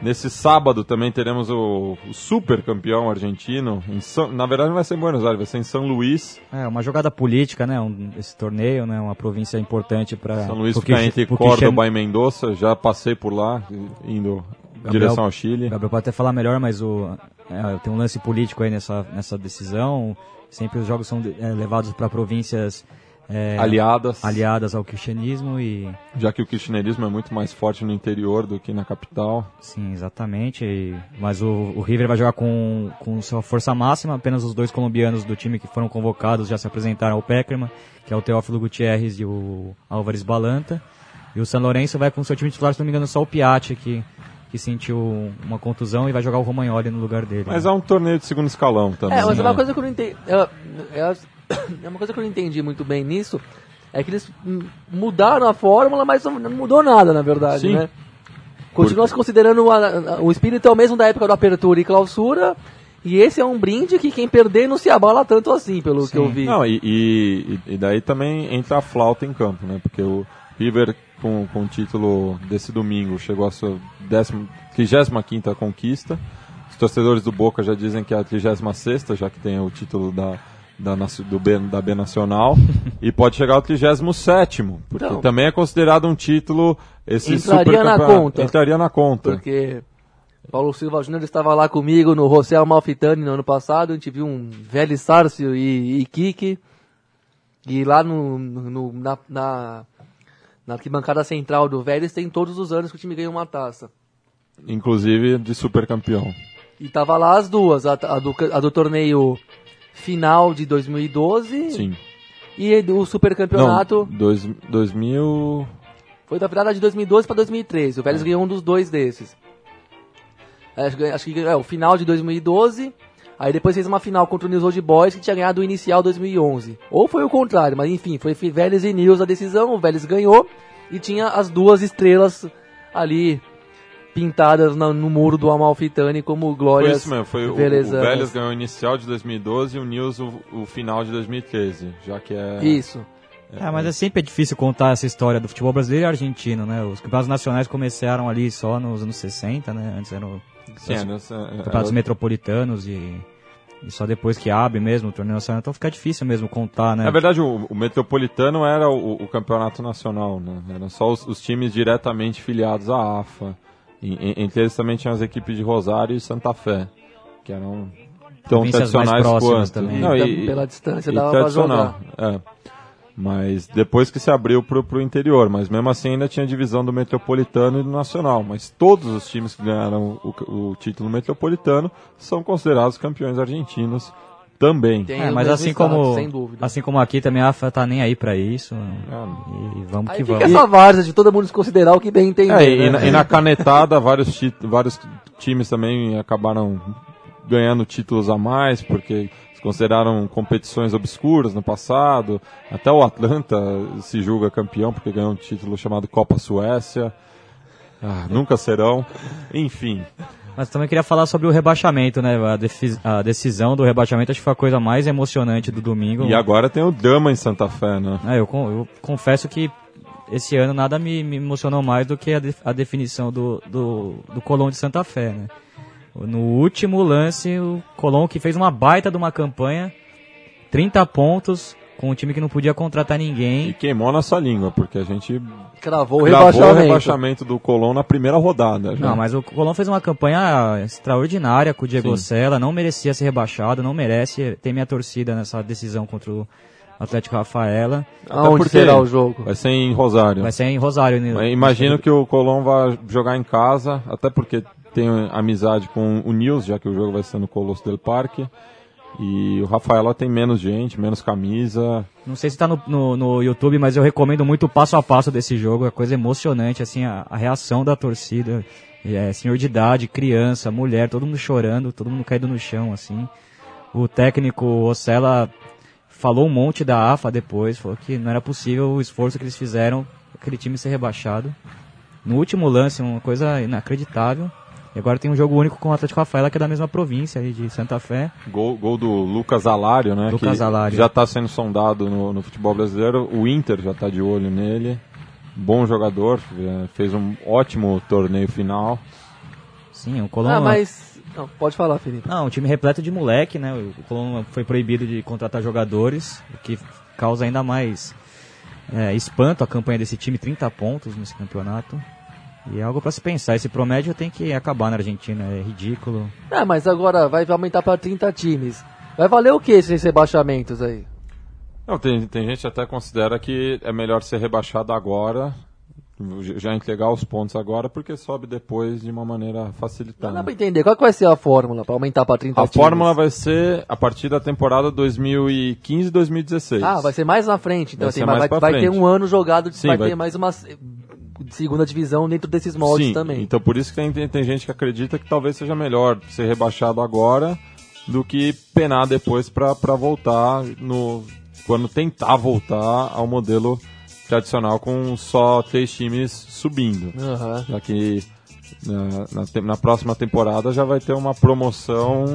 Speaker 2: Nesse sábado também teremos o, o super campeão argentino. Em São- na verdade não vai ser em Buenos Aires, vai ser em São Luís.
Speaker 3: É, uma jogada política, né? Um, esse torneio, né? Uma província importante para
Speaker 2: São Luís fica entre Córdoba e Mendoza. Já passei por lá, indo em
Speaker 3: Gabriel-
Speaker 2: direção ao Chile.
Speaker 3: Gabriel pode até falar melhor, mas o, é, tem um lance político aí nessa, nessa decisão. Sempre os jogos são é, levados para províncias é,
Speaker 2: Aliadas,
Speaker 3: aliadas ao cristianismo e
Speaker 2: já que o kirchnerismo é muito mais forte no interior do que na capital.
Speaker 3: sim, exatamente. e- mas o, o River vai jogar com, com sua força máxima. Apenas os dois colombianos do time que foram convocados já se apresentaram ao Peckerman, que é o Teófilo Gutierrez e o Álvares Balanta. E o San Lourenço vai com seu time titular, se não me engano, só o Piatti que que sentiu uma contusão e vai jogar o Romagnoli no lugar dele.
Speaker 2: Mas
Speaker 3: né?
Speaker 2: é um torneio de segundo escalão também.
Speaker 4: É, mas
Speaker 2: né?
Speaker 4: uma coisa que eu não entendi. É, é, é uma coisa que eu não entendi muito bem nisso. É que eles mudaram a fórmula, mas não, mudou nada, na verdade,
Speaker 2: Sim.
Speaker 4: né? Continua se considerando a- a- o espírito é o mesmo da época do apertura e clausura. E esse é um brinde que quem perder não se abala tanto assim, pelo que eu vi.
Speaker 2: Não, e, e, e daí também entra a flauta em campo, né? Porque o River, com, com o título desse domingo, chegou à sua 35 conquista. Os torcedores do Boca já dizem que é a 36 já que tem o título da, da, do B, da B Nacional. e pode chegar ao 37 porque
Speaker 4: Então,
Speaker 2: também é considerado um título. Esse
Speaker 4: entraria na conta.
Speaker 2: Entraria na conta.
Speaker 4: Porque Paulo Silva Júnior estava lá comigo no José Amalfitani no ano passado, a gente viu um velho Sárcio e, e Kiki. E lá no, no- na, na, na arquibancada central do Vélez tem todos os anos que o time ganha uma taça.
Speaker 2: Inclusive de supercampeão.
Speaker 4: E tava lá as duas, a, a do, a do torneio final de 2012
Speaker 2: Sim.
Speaker 4: e o supercampeonato
Speaker 2: Não, dois, 2000.
Speaker 4: foi da virada de 2012 para 2013. O Vélez ganhou um dos dois desses. Acho, que- acho que é o final de 2012. Aí depois fez uma final contra o News Old Boys que tinha ganhado o inicial 2011. Ou foi o contrário, mas enfim, foi Vélez e News a decisão. O Vélez ganhou e tinha as duas estrelas ali pintadas na- no muro do Amalfitani como
Speaker 2: Foi
Speaker 4: glórias
Speaker 2: isso mesmo, foi o, o. Vélez ganhou o inicial de 2012 e o News o, o final de 2013, já que é...
Speaker 4: Isso.
Speaker 3: É, mas é sempre difícil contar essa história do futebol brasileiro e argentino, né? Os campeonatos nacionais começaram ali só nos anos 60, né? Antes eram
Speaker 2: Sim,
Speaker 3: os
Speaker 2: é, nessa- é,
Speaker 3: campeonatos
Speaker 2: é,
Speaker 3: metropolitanos e, e só depois que abre mesmo o torneio nacional. Então fica difícil mesmo contar, né?
Speaker 2: Na verdade, o, o Metropolitano era o, o campeonato nacional, né? Eram só os, os times diretamente filiados à AFA. E, entre eles também tinham as equipes de Rosário e Santa Fé. que eram tão tradicionais
Speaker 3: próximas
Speaker 2: quanto.
Speaker 3: também.
Speaker 2: Não,
Speaker 4: Então,
Speaker 2: e,
Speaker 4: pela distância
Speaker 2: e
Speaker 4: dava pra
Speaker 2: tradicional. É. Mas depois que se abriu pro, pro interior, mas mesmo assim ainda tinha divisão do metropolitano e do nacional. Mas todos os times que ganharam o, o título metropolitano são considerados campeões argentinos também.
Speaker 4: Tem
Speaker 3: É, mas assim
Speaker 4: status,
Speaker 3: como,
Speaker 4: sem dúvida.
Speaker 3: assim como aqui também a AFA tá nem aí pra isso.
Speaker 2: É.
Speaker 3: E vamos
Speaker 4: Aí
Speaker 3: que
Speaker 4: fica
Speaker 3: vamos.
Speaker 4: essa várzea de todo mundo desconsiderar o que bem entender.
Speaker 2: É, e,
Speaker 4: né?
Speaker 2: na, e na canetada, vários, ti- vários times também acabaram ganhando títulos a mais, porque se consideraram competições obscuras no passado. Até o Atlanta se julga campeão, porque ganhou um título chamado Copa Suécia. Ah, nunca serão. Enfim,
Speaker 3: Mas também queria falar sobre o rebaixamento, né? A, a decisão do rebaixamento acho que foi a coisa mais emocionante do domingo.
Speaker 2: e agora tem o Dama em Santa Fé, né?
Speaker 3: É, eu, eu confesso que esse ano nada me, me emocionou mais do que a, de- a definição do, do, do Colón de Santa Fé, né? No último lance, o Colón que fez uma baita de uma campanha, 30 pontos, com um time que não podia contratar
Speaker 2: E
Speaker 3: ninguém.
Speaker 2: queimou nossa língua, porque a gente
Speaker 4: Cravou o
Speaker 2: gravou o
Speaker 4: rebaixamento.
Speaker 2: rebaixamento do Colón na primeira rodada. já.
Speaker 3: Não, mas o Colón fez uma campanha extraordinária com o Diego
Speaker 2: Sim.
Speaker 3: Sela, não merecia ser rebaixado, não merece ter minha torcida nessa decisão contra o Atlético Rafaela.
Speaker 4: Aonde será o jogo?
Speaker 2: Vai ser em Rosário.
Speaker 3: Vai ser em Rosário. né?
Speaker 2: Imagino que o Colón vai jogar em casa, até porque tem amizade com o Nils, já que o jogo vai ser no Colosso del Parque. E o Rafaela tem menos gente, menos camisa.
Speaker 3: Não sei se tá no, no, no YouTube, mas eu recomendo muito o passo a passo desse jogo. É coisa emocionante, assim, a, a reação da torcida. É, senhor de idade, criança, mulher, todo mundo chorando, todo mundo caído no chão, assim. O técnico Ocela falou um monte da AFA depois, falou que não era possível o esforço que eles fizeram aquele time ser rebaixado. No último lance, uma coisa inacreditável. E agora tem um jogo único com o Atlético Rafaela, que é da mesma província aí de Santa Fé.
Speaker 2: Gol, gol do Lucas Alário, né?
Speaker 3: Lucas
Speaker 2: que
Speaker 3: Alário.
Speaker 2: já está sendo sondado no, no futebol brasileiro. O Inter já está de olho nele. Bom jogador, é, fez um ótimo torneio final.
Speaker 3: Sim, o Colón...
Speaker 4: Ah, mas... Não, pode falar, Felipe.
Speaker 3: Não, um time repleto de moleque, né? O Colón foi proibido de contratar jogadores, o que causa ainda mais é, espanto a campanha desse time, 30 pontos nesse campeonato. E é algo para se pensar, esse promédio tem que acabar na Argentina, é ridículo.
Speaker 4: Ah, mas agora vai aumentar para 30 times. Vai valer o que esses rebaixamentos aí?
Speaker 2: Não, tem, tem gente que até considera que é melhor ser rebaixado agora, já entregar os pontos agora, porque sobe depois de uma maneira
Speaker 4: Não
Speaker 2: facilitada.
Speaker 4: dá pra entender. Qual que vai ser a fórmula para aumentar para 30
Speaker 2: A
Speaker 4: times?
Speaker 2: fórmula vai ser a partir da temporada 2015-2016.
Speaker 4: Ah, vai ser mais na frente. Então,
Speaker 2: Vai
Speaker 4: assim, vai,
Speaker 2: mais
Speaker 4: vai,
Speaker 2: pra
Speaker 4: vai ter
Speaker 2: frente.
Speaker 4: um ano jogado, de-
Speaker 2: Sim,
Speaker 4: vai,
Speaker 2: vai-
Speaker 4: ter mais uma s- segunda divisão dentro desses moldes
Speaker 2: Sim,
Speaker 4: também.
Speaker 2: então por isso que tem, tem, tem gente que acredita que talvez seja melhor ser rebaixado agora do que penar depois para voltar no quando tentar voltar ao modelo tradicional com só três times subindo.
Speaker 4: Aham.
Speaker 2: Já que na, na, te- na próxima temporada já vai ter uma promoção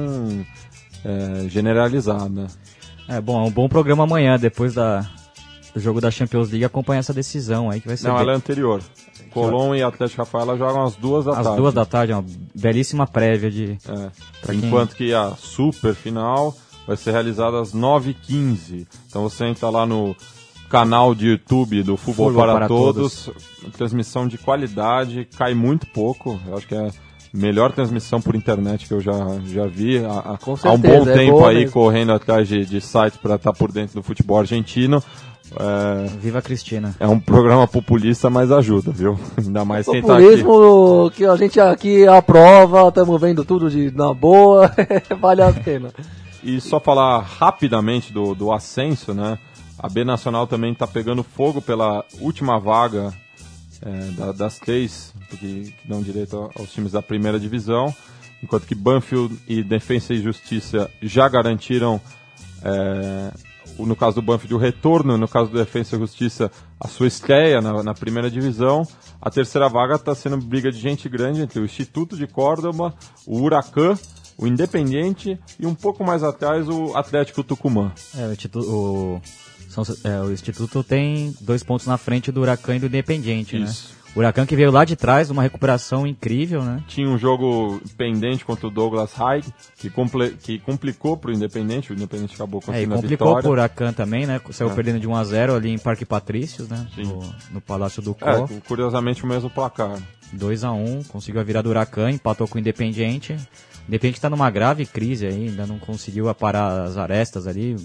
Speaker 2: é, generalizada.
Speaker 3: É bom, é um bom programa amanhã, depois da, do jogo da Champions League, acompanhar essa decisão aí que vai ser
Speaker 2: Não,
Speaker 3: bem-
Speaker 2: ela é anterior. Colón e Atlético Rafaela jogam às duas da
Speaker 3: às
Speaker 2: tarde.
Speaker 3: duas da tarde, é uma belíssima prévia de.
Speaker 2: É.
Speaker 3: Pra quem-
Speaker 2: Enquanto que a super final vai ser realizada às 9h15. Então você entra lá no canal de YouTube do Futebol
Speaker 3: Futebol
Speaker 2: para,
Speaker 3: para
Speaker 2: todos. Transmissão de qualidade, cai muito pouco. Eu acho que é melhor transmissão por internet que eu já, já vi há,
Speaker 4: Com
Speaker 2: há um
Speaker 4: certeza,
Speaker 2: bom
Speaker 4: é
Speaker 2: tempo aí
Speaker 4: mesmo.
Speaker 2: correndo atrás de, de sites para estar por dentro do futebol argentino. É,
Speaker 3: Viva a Cristina.
Speaker 2: é um programa populista, mas ajuda, viu? Ainda mais quem tá aqui.
Speaker 4: Populismo que a gente aqui aprova, estamos vendo tudo de, na boa, vale a pena.
Speaker 2: E só falar rapidamente do, do ascenso, né? A B Nacional também está pegando fogo pela última vaga é, da- das três que, que dão direito aos times da primeira divisão, enquanto que Banfield e Defensa e Justiça já garantiram, é, no caso do Banfield, o retorno, no caso do Defensa e Justiça, a sua estreia na, na primeira divisão. A terceira vaga está sendo briga de gente grande entre o Instituto de Córdoba, o Huracan, o Independiente e um pouco mais atrás o Atlético Tucumã.
Speaker 3: É, o, Instituto, o, são- é, o Instituto tem dois pontos na frente do Huracan e do Independiente,
Speaker 2: Isso.
Speaker 3: né? O Huracan que veio lá de trás, uma recuperação incrível, né?
Speaker 2: Tinha um jogo pendente contra o Douglas Hyde, que, que complicou para o Independente, o Independente acabou
Speaker 3: É, e
Speaker 2: conseguindo a
Speaker 3: complicou
Speaker 2: vitória.
Speaker 3: pro Huracan também, né? Saiu
Speaker 2: É.
Speaker 3: perdendo de 1 a 0 ali em Parque Patrícios, né?
Speaker 2: Sim.
Speaker 3: No, no Palácio do
Speaker 2: É,
Speaker 3: Có.
Speaker 2: curiosamente o mesmo placar.
Speaker 3: 2 a 1 conseguiu a virada do Huracan, empatou com o Independiente. Independente está numa grave crise aí, ainda não conseguiu aparar as arestas ali,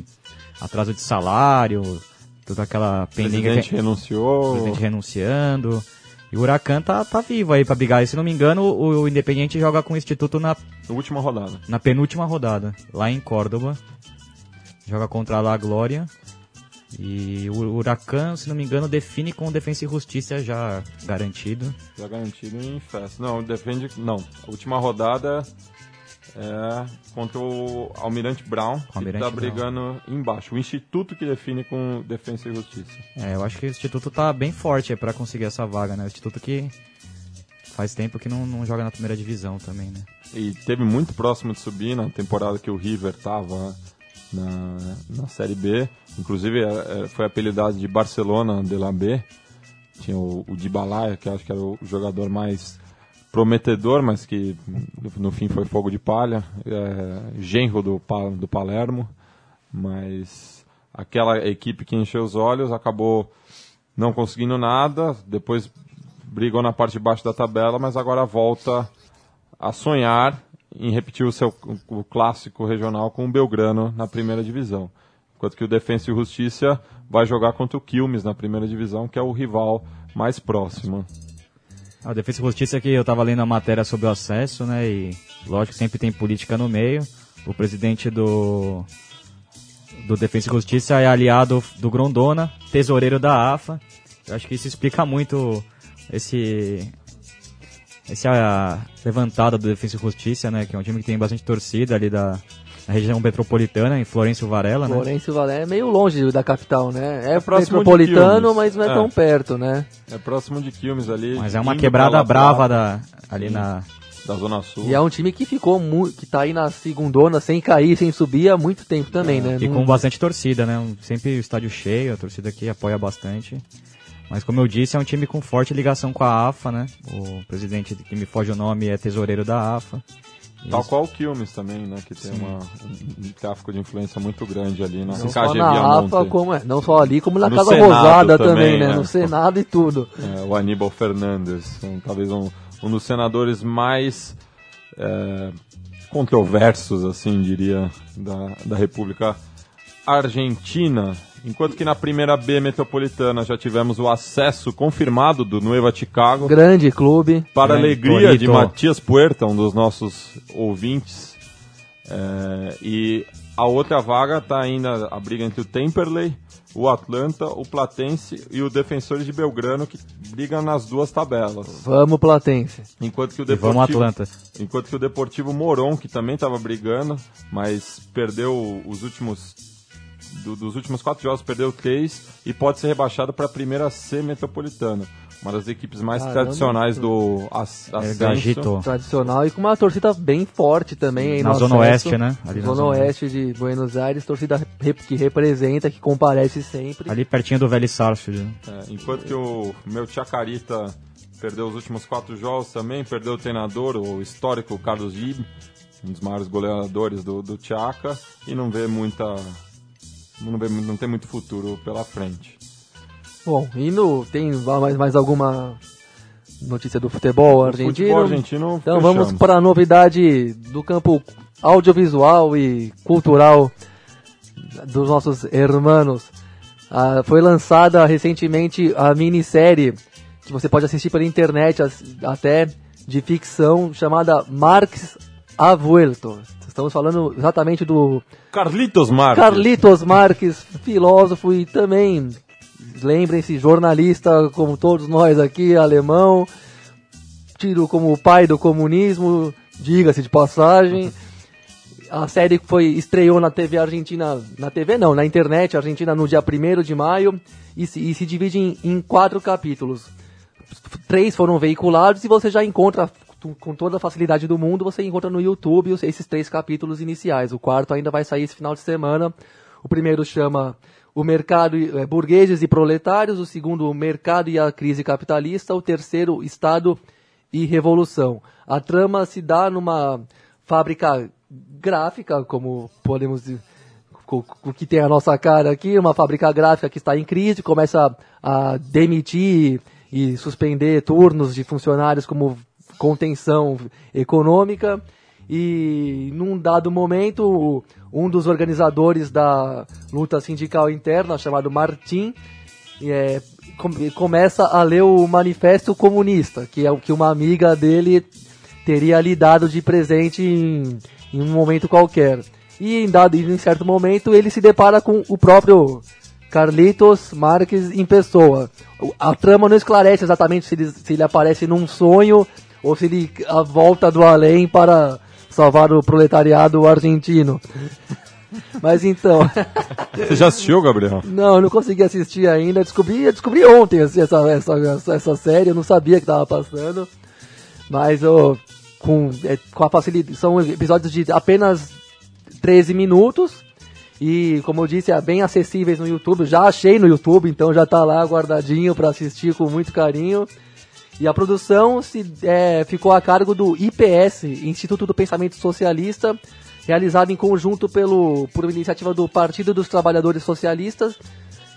Speaker 3: atraso de salário, toda aquela
Speaker 2: O
Speaker 3: pendenga
Speaker 2: presidente
Speaker 3: que,
Speaker 2: renunciou.
Speaker 3: presidente renunciando. E o Huracan tá, tá vivo aí pra brigar. E, se não me engano, o, o Independiente joga com o Instituto na,
Speaker 2: última rodada.
Speaker 3: na penúltima rodada, lá em Córdoba. Joga contra a La Glória. E o Huracan, se não me engano, define com Defensa e Justiça já garantido.
Speaker 2: Já garantido em festa. Não, defende. Não. A última rodada é contra o Almirante Brown, que
Speaker 3: Almirante
Speaker 2: tá
Speaker 3: Brown.
Speaker 2: brigando embaixo. O Instituto que define com Defesa e Justiça.
Speaker 3: É, eu acho que o Instituto tá bem forte para conseguir essa vaga, né? O Instituto que faz tempo que não, não joga na primeira divisão também, né?
Speaker 2: E teve muito próximo de subir na temporada que o River tava na, na Série B. Inclusive é, é, foi apelidado de Barcelona de la B. Tinha o, o Dybala, que acho que era o jogador mais prometedor, mas que no, fim foi fogo de palha. É, genro do, do Palermo. Mas aquela equipe que encheu os olhos acabou não conseguindo nada. Depois brigou na parte de baixo da tabela, mas agora volta a sonhar em repetir o seu o clássico regional com o Belgrano na primeira divisão. Enquanto que o Defensa e Justiça vai jogar contra o Quilmes na primeira divisão, que é o rival mais próximo.
Speaker 3: A Defesa e Justiça que eu tava lendo a matéria sobre o acesso, né? E lógico, sempre tem política no meio. O presidente do do Defesa e Justiça é aliado do Grondona, tesoureiro da AFA. Eu acho que isso explica muito esse esse a levantada do Defesa e Justiça, né? Que é um time que tem bastante torcida ali da, da região metropolitana, em Florencio Varela, né?
Speaker 4: Florencio Varela é meio longe da capital, né? É,
Speaker 2: próximo de
Speaker 4: metropolitano,
Speaker 2: Quilmes.
Speaker 4: mas não é,
Speaker 2: É.
Speaker 4: tão perto, né?
Speaker 2: É próximo de Quilmes ali.
Speaker 3: Mas é uma quebrada
Speaker 2: pra La
Speaker 3: brava
Speaker 2: Plata,
Speaker 3: da, ali na,
Speaker 2: da Zona Sul.
Speaker 4: E é um time que ficou muito, que tá aí na segundona, sem cair, sem subir há muito tempo também, né?
Speaker 3: E com bastante torcida, né? Sempre o estádio cheio, a torcida aqui apoia bastante. Mas como eu disse, é um time com forte ligação com a AFA, né? O presidente que me foge o nome é tesoureiro da AFA.
Speaker 2: Tal
Speaker 3: Isso.
Speaker 2: qual o Quilmes também, né? Que tem uma, um, um tráfico de influência muito grande ali na
Speaker 4: Não
Speaker 2: KG
Speaker 4: só na. AFA, como é, não só ali, como na
Speaker 2: No
Speaker 4: Casa
Speaker 2: Senado
Speaker 4: Rosada também,
Speaker 2: também,
Speaker 4: né?
Speaker 2: né?
Speaker 4: No Senado e tudo.
Speaker 2: É, o Aníbal Fernandes, um, talvez um, um dos senadores mais é, controversos, assim, diria, da, da República Argentina. Enquanto que na primeira B metropolitana já tivemos o acesso confirmado do Nueva Chicago.
Speaker 4: Grande clube.
Speaker 2: Para a
Speaker 3: Grande
Speaker 2: alegria de
Speaker 3: Torito.
Speaker 2: Matias Puerta, um dos nossos ouvintes. É, e a outra vaga está ainda a briga entre o Temperley, o Atlanta, o Platense e o Defensores de Belgrano, que brigam nas duas tabelas.
Speaker 4: Vamos, Platense.
Speaker 2: Enquanto que o
Speaker 3: E vamos
Speaker 2: Deportivo,
Speaker 3: Atlanta.
Speaker 2: enquanto que o Deportivo Moron, que também estava brigando, mas perdeu os últimos do- dos últimos quatro jogos, perdeu três e pode ser rebaixado para a primeira C metropolitana. Uma das equipes mais
Speaker 4: Caramba.
Speaker 2: tradicionais do As-
Speaker 3: É,
Speaker 2: Ascenso.
Speaker 4: Tradicional e com uma torcida bem forte também. aí
Speaker 3: Na
Speaker 4: no
Speaker 3: Zona
Speaker 4: acesso.
Speaker 3: Oeste, né? Ali na
Speaker 4: Zona
Speaker 3: Zona
Speaker 4: Oeste de Buenos Aires, torcida que representa, que comparece sempre.
Speaker 3: Ali pertinho do Velho Sarsfield. né?
Speaker 2: É, enquanto que o meu Chacarita perdeu os últimos quatro jogos também, perdeu o treinador, o histórico Carlos Gib, um dos maiores goleadores do, do Chaca, e não vê muita. Não, vê, não tem muito futuro pela frente.
Speaker 4: Bom, e no, tem mais, mais alguma notícia do futebol argentino?
Speaker 2: Futebol argentino
Speaker 4: Então
Speaker 2: fechamos.
Speaker 4: vamos para a novidade do campo audiovisual e cultural dos nossos hermanos. Ah, foi lançada recentemente a minissérie que você pode assistir pela internet até de ficção chamada Marx ha vuelto. Estamos falando exatamente do
Speaker 2: Carlitos Marques.
Speaker 4: Carlitos Marques, filósofo e também, lembrem-se, jornalista como todos nós aqui, alemão, tido como o pai do comunismo, diga-se de passagem. A série foi estreou na TV argentina, na TV não, na internet argentina no dia 1 de maio e se, e se divide em, em quatro capítulos. Três foram veiculados e você já encontra com toda a facilidade do mundo, você encontra no YouTube esses três capítulos iniciais. O quarto ainda vai sair esse final de semana. O primeiro chama O Mercado eh, Burgueses e Proletários, o segundo O Mercado e a Crise Capitalista, o terceiro Estado e Revolução. A trama se dá numa fábrica gráfica, como podemos dizer, o que tem a nossa cara aqui, uma fábrica gráfica que está em crise, começa a demitir e suspender turnos de funcionários como contenção econômica. E num dado momento, um dos organizadores da luta sindical interna, chamado Martim, é, com- começa a ler o Manifesto Comunista, que é o que uma amiga dele teria lhe dado de presente em, em um momento qualquer. E em, dado, em certo momento ele se depara com o próprio Carlitos Marques em pessoa. A trama não esclarece exatamente se ele, se ele aparece num sonho ou se ele a volta do além para salvar o proletariado argentino. Mas então,
Speaker 2: Você já assistiu, Gabriel?
Speaker 4: não, eu não consegui assistir ainda. Descobri, descobri ontem assim, essa, essa, essa, série, eu não sabia que tava passando. Mas eu, com, é, com a facilidade. São episódios de apenas 13 minutos. E, como eu disse, é bem acessíveis no YouTube. Já achei no YouTube, então já tá lá guardadinho para assistir com muito carinho. E a produção se, é, ficou a cargo do IPS, Instituto do Pensamento Socialista, realizado em conjunto pelo, por iniciativa do Partido dos Trabalhadores Socialistas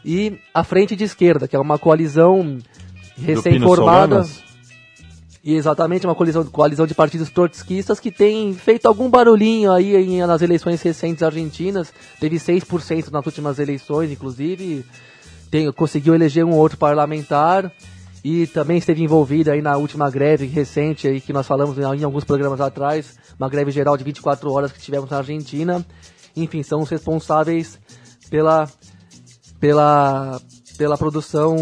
Speaker 4: e a Frente de Esquerda, que é uma coalizão recém-formada. E exatamente uma coalizão, coalizão de partidos trotskistas que tem feito algum barulhinho aí em- nas eleições recentes argentinas. Teve 6% nas últimas eleições, inclusive. Tem, conseguiu eleger um outro parlamentar. E também esteve envolvida aí na última greve recente aí que nós falamos em, alguns programas atrás. Uma greve geral de 24 horas que tivemos na Argentina. Enfim, são os responsáveis pela pela, pela produção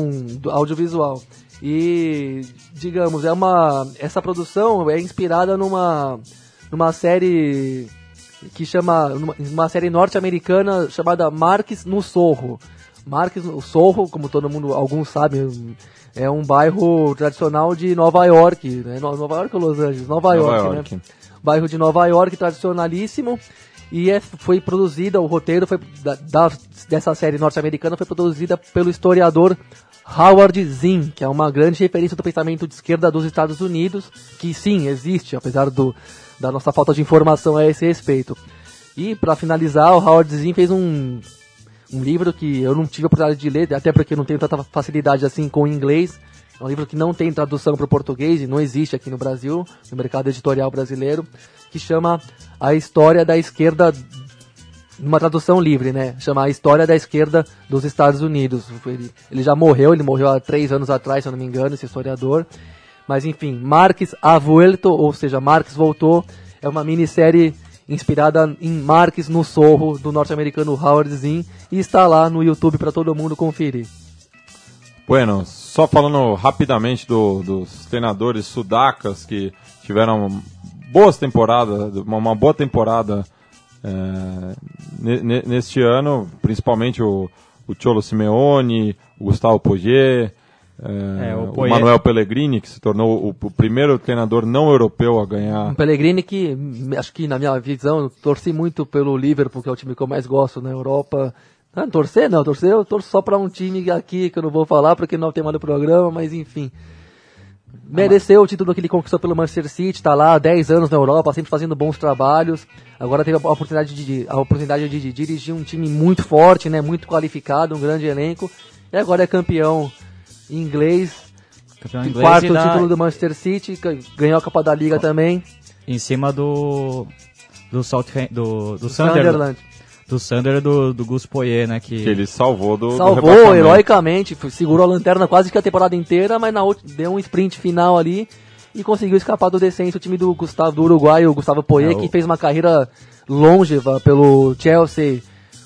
Speaker 4: audiovisual. E, digamos, é uma, essa produção é inspirada numa, numa série que chama, uma série norte-americana chamada Marques no Sorro. Marques no Sorro, como todo mundo, alguns sabem, é um bairro tradicional de Nova York, né? No- Nova York ou Los Angeles? Nova,
Speaker 2: Nova
Speaker 4: York,
Speaker 2: York.
Speaker 4: né? bairro de Nova York, tradicionalíssimo. E é, foi produzida, o roteiro foi, da, da- dessa série norte-americana foi produzida pelo historiador Howard Zinn, que é uma grande referência do pensamento de esquerda dos Estados Unidos, que sim, existe, apesar do, da nossa falta de informação a esse respeito. E para finalizar, o Howard Zinn fez um, um livro que eu não tive a oportunidade de ler, até porque não tenho tanta facilidade assim com o inglês. É um livro que não tem tradução para o português e não existe aqui no Brasil, no mercado editorial brasileiro, que chama A História da Esquerda, numa tradução livre, né? Chama A História da Esquerda dos Estados Unidos. Ele, ele já morreu, ele morreu há três anos atrás, se eu não me engano, esse historiador. Mas enfim, Marx ha vuelto, ou seja, Marx voltou, é uma minissérie inspirada em Marx no Sorro, do norte-americano Howard Zinn, e está lá no YouTube para todo mundo conferir.
Speaker 2: Bueno, só falando rapidamente do- dos treinadores sudacas que tiveram boas temporadas, uma, boa temporada é, ne- ne- neste ano, principalmente o, o Cholo Simeone, o Gustavo Poirier, é,
Speaker 3: É, o
Speaker 2: o, Manuel Pellegrini, que se tornou o, o primeiro treinador não europeu a ganhar.
Speaker 4: Um Pellegrini que, acho que na minha visão, torci muito pelo Liverpool, que é o time que eu mais gosto na Europa. Ah, torcer não, torcer eu torço só pra um time aqui que eu não vou falar porque não é o tema do programa, mas enfim. Mereceu o título que ele conquistou pelo Manchester City, tá lá há 10 anos na Europa, sempre fazendo bons trabalhos. Agora teve a oportunidade de, a oportunidade de, de dirigir um time muito forte, né, muito qualificado, um grande elenco. E agora é campeão inglês,
Speaker 3: Campeão inglês
Speaker 4: quarto
Speaker 3: dá-
Speaker 4: título do Manchester City, ga- ganhou a Copa da Liga também.
Speaker 3: em cima do do Southampton, do, do Sunderland,
Speaker 4: Sunderland.
Speaker 3: do Sunderland do, do Gus Poirier, né, que,
Speaker 2: Que ele salvou do, do
Speaker 4: Salvou
Speaker 2: rebaixamento.
Speaker 4: heroicamente, segurou a lanterna quase que a temporada inteira, mas na última deu um sprint final ali e conseguiu escapar do descenso. O time do Gustavo do Uruguai, o Gustavo Poirier,
Speaker 3: É, o-
Speaker 4: que fez uma carreira longeva pelo Chelsea,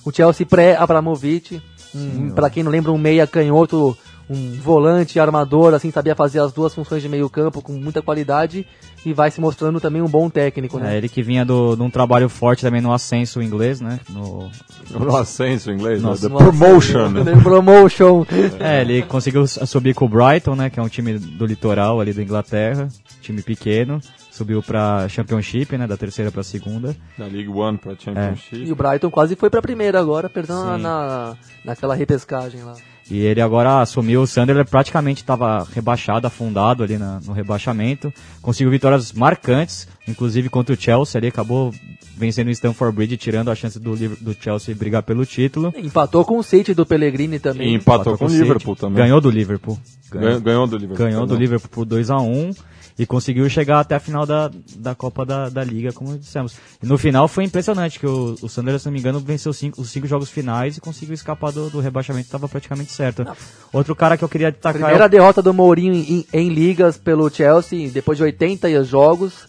Speaker 4: o Chelsea pré-Abramovich. Um, para quem não lembra, um meia canhoto, um volante armador, assim, sabia fazer as duas funções de meio campo com muita qualidade e vai se mostrando também um bom técnico, né?
Speaker 3: é, ele que vinha do, de um trabalho forte também no ascenso inglês, né, no,
Speaker 2: No ascenso inglês, né?
Speaker 3: Nossa,
Speaker 2: The
Speaker 4: Nossa,
Speaker 2: promotion.
Speaker 4: né? Promotion.
Speaker 3: É, ele conseguiu subir com o Brighton, né, que é um time do litoral ali da Inglaterra, time pequeno, subiu pra Championship, né, da terceira pra segunda.
Speaker 2: Da League One pra Championship.
Speaker 4: E o Brighton quase foi pra primeira agora, perdendo na, naquela repescagem lá.
Speaker 3: E ele agora assumiu o Sunderland, praticamente estava rebaixado, afundado ali na- no rebaixamento. Conseguiu vitórias marcantes, inclusive contra o Chelsea. Ele acabou vencendo o Stamford Bridge, tirando a chance do, do Chelsea brigar pelo título.
Speaker 4: Empatou com o City do Pellegrini
Speaker 2: E
Speaker 4: também.
Speaker 2: empatou com o
Speaker 3: City.
Speaker 2: Liverpool também.
Speaker 3: Ganhou do Liverpool.
Speaker 2: Ganhou, ganhou do Liverpool.
Speaker 3: ganhou do. Liverpool por 2 a 1 e conseguiu chegar até a final da, da Copa da, da Liga, como dissemos. E no final foi impressionante, que o, o Sunderland, se não me engano, venceu cinco, os cinco jogos finais e conseguiu escapar do, do rebaixamento, estava praticamente certo. Outro cara que eu queria destacar é
Speaker 4: Primeira
Speaker 3: o-
Speaker 4: derrota do Mourinho em, em ligas pelo Chelsea, depois de 80 jogos,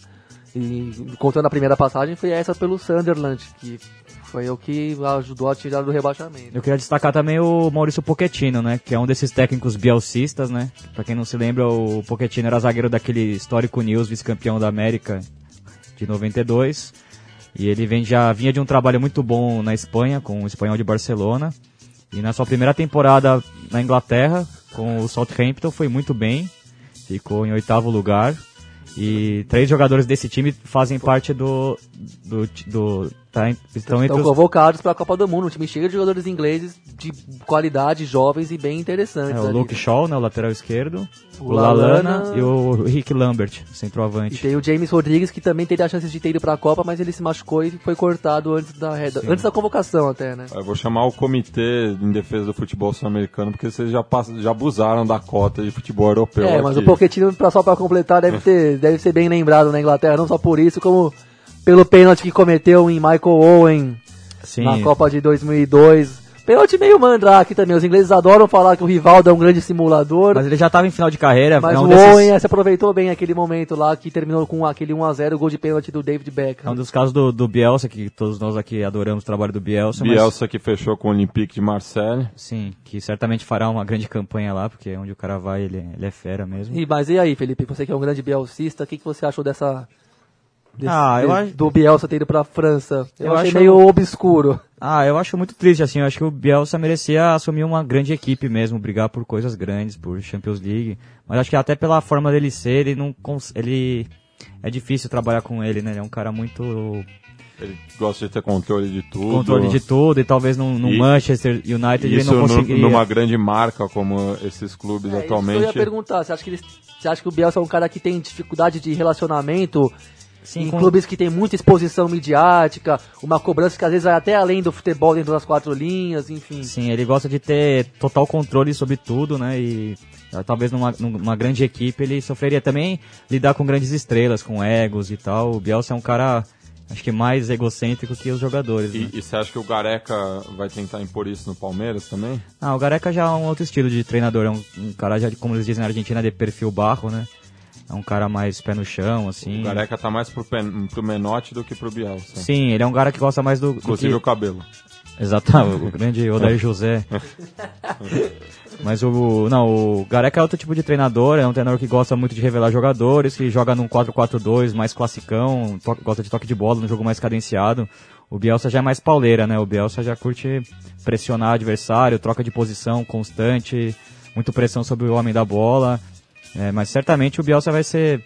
Speaker 4: e contando a primeira passagem, foi essa pelo Sunderland, que foi o que ajudou a tirar do rebaixamento.
Speaker 3: Eu queria destacar também o Maurício Pochettino, né? Que é um desses técnicos bielcistas, né? Pra quem não se lembra, o Pochettino era zagueiro daquele histórico News, vice-campeão da América de 92. E ele vem, já vinha de um trabalho muito bom na Espanha, com o Espanhol de Barcelona. E na sua primeira temporada na Inglaterra, com o Southampton, foi muito bem. Ficou em oitavo lugar. E três jogadores desse time fazem parte do... do, do tá, em- estão
Speaker 4: Estão
Speaker 3: os
Speaker 4: convocados para a Copa do Mundo, um time cheio de jogadores ingleses de qualidade, jovens e bem interessantes.
Speaker 3: É, o
Speaker 4: ali.
Speaker 3: Luke Shaw, né, o lateral esquerdo,
Speaker 4: O
Speaker 3: o, Lalana,
Speaker 4: Lallana
Speaker 3: e o Rick Lambert,
Speaker 4: E
Speaker 3: centroavante.
Speaker 4: tem o James Rodrigues, que também teve a chance de ter ido para a Copa, mas ele se machucou e foi cortado antes da, reda- antes da convocação até, né?
Speaker 2: Eu vou chamar o comitê em defesa do futebol sul-americano, porque vocês já, passam, já abusaram da cota de futebol europeu.
Speaker 4: É, mas
Speaker 2: aqui.
Speaker 4: o Pochettino, só para completar, deve, ter, deve ser bem lembrado na Inglaterra, não só por isso, como pelo pênalti que cometeu em Michael Owen
Speaker 3: Sim,
Speaker 4: na Copa de 2002. Pênalti meio mandrake também, os ingleses adoram falar que o Rivaldo é um grande simulador,
Speaker 3: mas ele já estava em final de carreira.
Speaker 4: mas
Speaker 3: é um
Speaker 4: o
Speaker 3: desses-
Speaker 4: Owen se aproveitou bem aquele momento lá, que terminou com aquele 1x0, o gol de pênalti do David
Speaker 3: É um
Speaker 4: Beckham.
Speaker 3: dos casos do, do Bielsa, que todos nós aqui adoramos o trabalho do Bielsa. mas-
Speaker 2: Bielsa que fechou com o Olympique de Marseille.
Speaker 3: sim, que certamente fará uma grande campanha lá, porque onde o cara vai, ele, ele é fera mesmo.
Speaker 4: E, mas e aí, Felipe, você que é um grande bielcista, o que, que você achou dessa... desse-
Speaker 3: Ah, eu acho-
Speaker 4: Do Bielsa ter ido pra França. Eu,
Speaker 3: Eu
Speaker 4: achei
Speaker 3: acho-
Speaker 4: meio obscuro.
Speaker 3: Ah, eu acho muito triste, assim, eu acho que o Bielsa merecia assumir uma grande equipe mesmo, brigar por coisas grandes, por Champions League, mas acho que até pela forma dele ser, ele não cons- ele é difícil trabalhar com ele, né? Ele é um cara muito
Speaker 2: Ele gosta de ter controle de tudo.
Speaker 3: controle de tudo e talvez no, no
Speaker 2: E-
Speaker 3: Manchester United ele não conseguiria.
Speaker 2: numa grande marca como esses clubes
Speaker 4: É,
Speaker 2: atualmente.
Speaker 4: eu ia perguntar. Você acha, que ele, você acha que o Bielsa é um cara que tem dificuldade de relacionamento
Speaker 3: Sim,
Speaker 4: em
Speaker 3: com-
Speaker 4: clubes que tem muita exposição midiática, uma cobrança que às vezes vai até além do futebol dentro das quatro linhas, enfim.
Speaker 3: Sim, ele gosta de ter total controle sobre tudo, né? E ah, talvez numa, numa grande equipe ele sofreria também lidar com grandes estrelas, com egos e tal. O Bielsa é um cara, acho que mais egocêntrico que os jogadores. né?
Speaker 2: E, e você acha que o Gareca vai tentar impor isso no Palmeiras também?
Speaker 3: Ah, o Gareca já é um outro estilo de treinador, é um, um cara já, como eles dizem na Argentina, de perfil barro, né? É um cara mais pé no chão, assim.
Speaker 2: O Gareca tá mais pro, pen, pro Menotti do que pro Bielsa.
Speaker 3: Sim, ele é um cara que gosta mais do. do
Speaker 2: Inclusive
Speaker 3: que-
Speaker 2: o cabelo.
Speaker 3: Exato, o grande Odair José. Mas o. Não, o Gareca é outro tipo de treinador, é um treinador que gosta muito de revelar jogadores, que joga num 4-4-2 mais classicão, gosta de toque de bola, num jogo mais cadenciado. O Bielsa já é mais pauleira, né? O Bielsa já curte pressionar adversário, troca de posição constante, muito pressão sobre o homem da bola. É, mas certamente o Bielsa vai ser.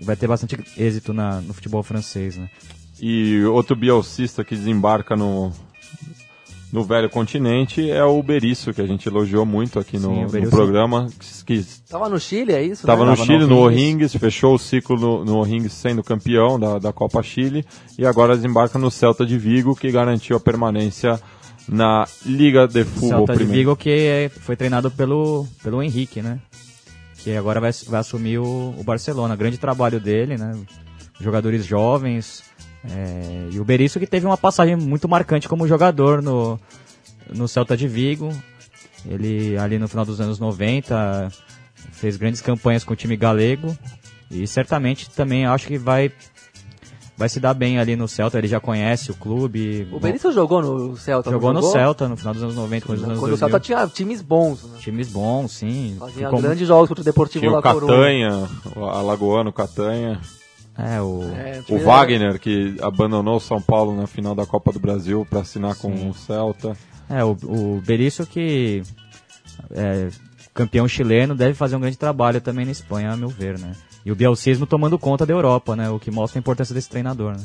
Speaker 3: Vai ter bastante êxito na, no futebol francês, né?
Speaker 2: E outro bielcista que desembarca no, no velho continente é o Berício, que a gente elogiou muito aqui no,
Speaker 3: Sim,
Speaker 2: no programa, que
Speaker 4: Tava no Chile, é isso?
Speaker 2: estava
Speaker 4: né?
Speaker 2: no
Speaker 3: Tava
Speaker 2: Chile,
Speaker 3: no. O'Higgins,
Speaker 2: fechou o ciclo no, no O'Higgins sendo campeão da, da Copa Chile e agora desembarca no Celta de Vigo, que garantiu a permanência na Liga de Futebol
Speaker 3: Celta de
Speaker 2: primeiro.
Speaker 3: Vigo que é- foi treinado pelo, pelo Henrique, né? Que agora vai, vai assumir o, o Barcelona. Grande trabalho dele, né? Jogadores jovens. é, e o Berício que teve uma passagem muito marcante como jogador no, no Celta de Vigo. Ele ali no final dos anos 90 fez grandes campanhas com o time galego. E certamente também acho que vai, vai se dar bem ali no Celta. Ele já conhece o clube.
Speaker 4: O Benício jogou no Celta,
Speaker 3: Jogou no Celta no final dos anos 90, começo dos anos
Speaker 4: Quando o
Speaker 3: 2000.
Speaker 4: Celta tinha times bons, né?
Speaker 3: Times bons, sim.
Speaker 4: Fazia
Speaker 3: Ficou-
Speaker 4: grandes jogos contra o Deportivo
Speaker 2: Tinha
Speaker 4: La
Speaker 2: o. Catanha, o Alagoano Catanha,
Speaker 3: É, o...
Speaker 4: É,
Speaker 2: o Wagner, que abandonou o São Paulo na final da Copa do Brasil para assinar com o Celta.
Speaker 3: É, o, o Berício que é campeão chileno deve fazer um grande trabalho também na Espanha, a meu ver, né? E o bielcismo tomando conta da Europa, né? O que mostra a importância desse treinador, né?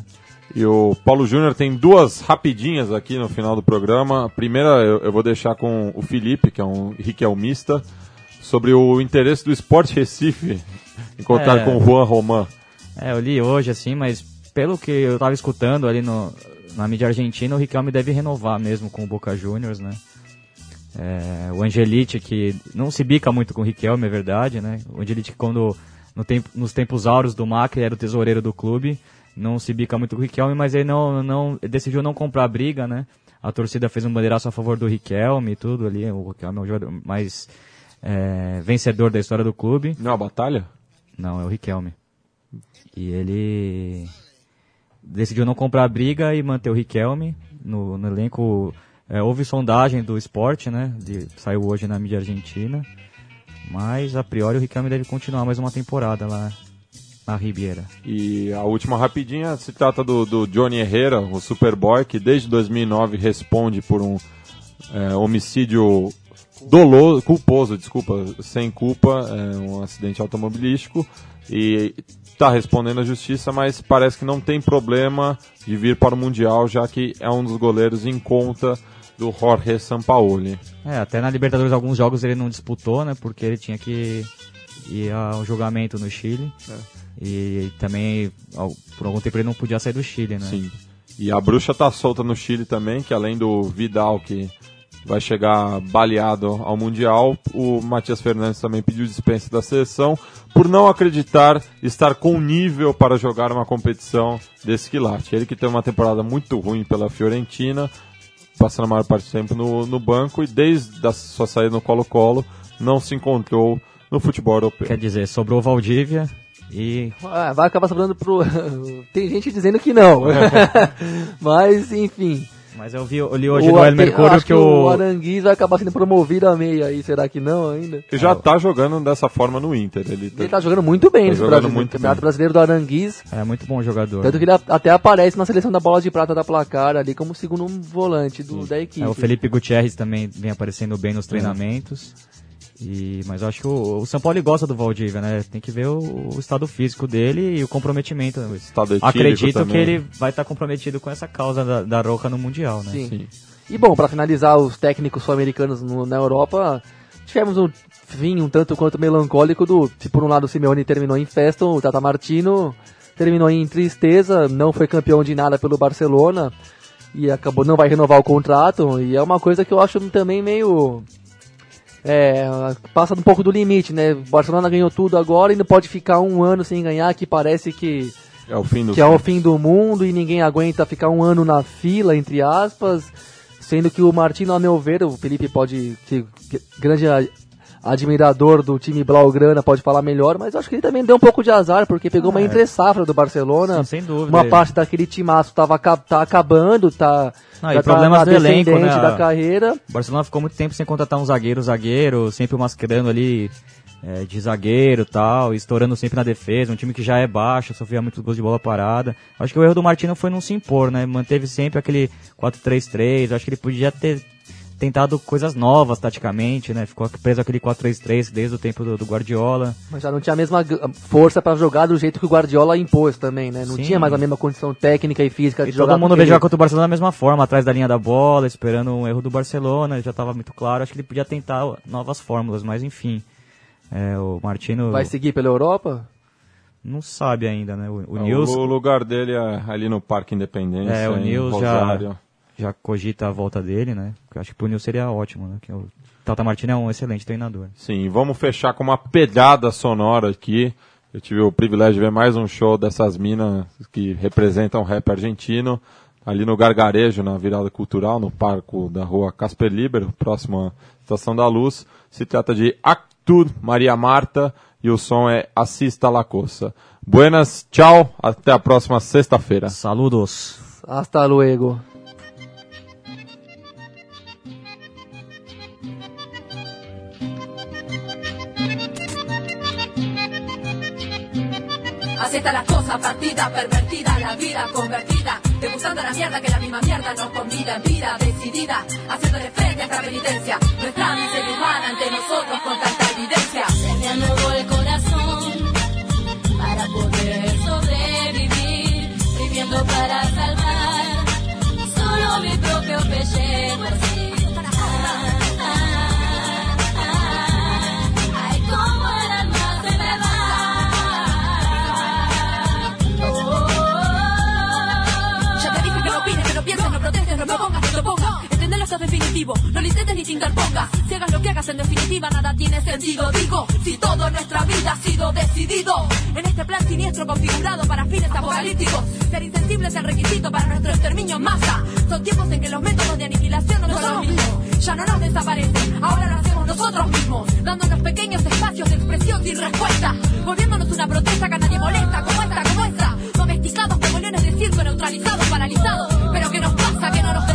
Speaker 2: E o Paulo Júnior tem duas rapidinhas aqui no final do programa. A primeira eu, eu vou deixar com o Felipe, que é um riquelmista, sobre o interesse do Esporte Recife em contar
Speaker 3: É.
Speaker 2: com o Juan Roman.
Speaker 3: É, eu li hoje, assim, mas pelo que eu tava escutando ali no, na mídia argentina, o Riquelme deve renovar mesmo com o Boca Juniors, né? É, o Angelite, que não se bica muito com o Riquelme, é verdade, né? O Angelite, quando no tempo, nos tempos áureos do Macri, era o tesoureiro do clube, não se bica muito com o Riquelme, mas ele não, não ele decidiu não comprar briga, né? A torcida fez um bandeiraço a favor do Riquelme e tudo ali. O Riquelme é o jogador mais é, vencedor da história do clube.
Speaker 2: Não é uma batalha?
Speaker 3: Não, é o Riquelme. E ele decidiu não comprar a briga e manter o Riquelme no, no elenco. É, houve sondagem do esporte, né? De, saiu hoje na mídia argentina. Mas a priori o Riquelme deve continuar mais uma temporada lá na Ribeira.
Speaker 2: E a última rapidinha se trata do, do Johnny Herrera, o Superboy, que desde 2009 responde por um é, homicídio doloso, culposo, desculpa, sem culpa, é, um acidente automobilístico e está respondendo à justiça, mas parece que não tem problema de vir para o Mundial, já que é um dos goleiros em conta do Jorge Sampaoli.
Speaker 3: É, até na Libertadores alguns jogos ele não disputou, né? Porque ele tinha que ir ao julgamento no Chile. E também, por algum tempo, ele não podia sair do Chile, né?
Speaker 2: Sim. E a bruxa tá solta no Chile também, que além do Vidal, que vai chegar baleado ao Mundial, o Matias Fernandes também pediu dispensa da seleção por não acreditar estar com nível para jogar uma competição desse quilate. Ele que teve uma temporada muito ruim pela Fiorentina, passando a maior parte do tempo no, no banco e desde a sua saída no Colo-Colo não se encontrou no futebol europeu.
Speaker 3: Quer dizer, sobrou Valdívia e
Speaker 4: Ah, vai acabar sobrando pro. Tem gente dizendo que não. Mas, enfim.
Speaker 3: Mas eu, vi, eu li hoje
Speaker 4: o,
Speaker 3: no El Mercúrio
Speaker 4: acho
Speaker 3: que o.
Speaker 4: Aranguiz vai acabar sendo promovido a meia aí. Será que não ainda?
Speaker 2: Ele já tá jogando dessa forma no Inter. Ele,
Speaker 4: Ele tá jogando muito bem
Speaker 2: Tá
Speaker 4: nesse
Speaker 2: jogando
Speaker 4: Brasil,
Speaker 2: muito
Speaker 4: Campeonato
Speaker 2: bem.
Speaker 4: Brasileiro do Aranguiz.
Speaker 3: É muito bom jogador.
Speaker 4: Tanto que ele até aparece na seleção da bola de prata da placar ali como segundo volante do, da equipe.
Speaker 3: É, o Felipe Gutierrez também vem aparecendo bem nos treinamentos. E, mas eu acho que o, o São Paulo gosta do Valdívia, né? Tem que ver o, o estado físico dele e o comprometimento.
Speaker 2: Estado etílico
Speaker 3: Acredito
Speaker 2: também.
Speaker 3: que ele vai estar comprometido com essa causa da, da Roca no Mundial, né?
Speaker 4: Sim.
Speaker 2: Sim.
Speaker 4: E bom, pra finalizar os técnicos sul-americanos no- na Europa, tivemos um fim um tanto quanto melancólico do, se por um lado o Simeone terminou em festa, o Tata Martino terminou em tristeza, não foi campeão de nada pelo Barcelona e acabou não vai renovar o contrato e é uma coisa que eu acho também meio é, passa um pouco do limite, né? Barcelona ganhou tudo agora e não pode ficar um ano sem ganhar, que parece que
Speaker 2: É o fim do
Speaker 4: que é o fim do mundo e ninguém aguenta ficar um ano na fila, entre aspas. Sendo que o Martino, a meu ver, o Felipe pode grande admirador do time Blaugrana, pode falar melhor, mas acho que ele também deu um pouco de azar, porque pegou uma
Speaker 3: é.
Speaker 4: entre safra do Barcelona.
Speaker 3: Sim, sem dúvida.
Speaker 4: Uma parte daquele timaço tava, tá acabando, tá,
Speaker 3: Não, e
Speaker 4: tá
Speaker 3: problemas
Speaker 4: na
Speaker 3: do elenco, né?
Speaker 4: da carreira.
Speaker 3: O Barcelona ficou muito tempo sem contratar um zagueiro, zagueiro, sempre mascarando ali é, de zagueiro e tal, estourando sempre na defesa, um time que já é baixo, sofria muitos gols de bola parada. Acho que o erro do Martino foi não se impor, né? Manteve sempre aquele 4-3-3, acho que ele podia ter tentado coisas novas taticamente, né? Ficou preso aquele 4-3-3 desde o tempo do, do Guardiola.
Speaker 4: Mas já não tinha a mesma força pra jogar do jeito que o Guardiola impôs também, né? Não
Speaker 3: Sim.
Speaker 4: tinha mais a mesma condição técnica e física
Speaker 3: E
Speaker 4: de jogar
Speaker 3: todo mundo veio jogar contra o Barcelona da mesma forma, atrás da linha da bola, esperando um erro do Barcelona, já estava muito claro. Acho que ele podia tentar novas fórmulas, mas enfim. É, o Martino
Speaker 4: Vai seguir pela Europa?
Speaker 3: não sabe ainda, né? O, o
Speaker 2: É,
Speaker 3: Nils
Speaker 2: O lugar dele é ali no Parque Independência.
Speaker 3: É, o Nils já-
Speaker 2: Rosário.
Speaker 3: Já cogita a volta dele, né? Eu acho que pro Nils seria ótimo, né? Que o Tata Martino é um excelente treinador.
Speaker 2: Sim, vamos fechar com uma pegada sonora aqui. Eu tive o privilégio de ver mais um show dessas minas que representam o rap argentino, ali no Gargarejo, na virada cultural, no parco da rua Casper Libero, próximo à Estação da Luz. Se trata de Actud Maria Marta e o som é Assista La Coça. Buenas, tchau, até a próxima sexta-feira.
Speaker 3: Saludos!
Speaker 4: Hasta luego.
Speaker 5: Acepta las cosas partidas, pervertida, la vida convertida. Degustando la mierda que la misma mierda nos convida en vida decidida. Haciéndole frente a esta penitencia. Nuestra miseria humana ante nosotros con tanta evidencia.
Speaker 6: Se me anudó el corazón para poder sobrevivir.
Speaker 5: Viviendo para salvar solo mi propio pellejo.
Speaker 6: Definitivo, no lo ni te interpongas. Si hagas lo que hagas, en definitiva nada tiene sentido. Digo, si todo nuestra vida ha sido decidido. En este plan siniestro configurado para fines apocalípticos. Ser insensible es el requisito para nuestro exterminio en masa. Son tiempos en que los métodos de aniquilación no son los mismos. Ya no nos desaparecen, ahora lo hacemos nosotros mismos. Dándonos pequeños espacios de expresión sin respuesta. Volviéndonos una protesta que a nadie molesta, como esta, como esta. Domesticados leones de circo, neutralizados, paralizados. Pero ¿qué nos pasa? Que no nos.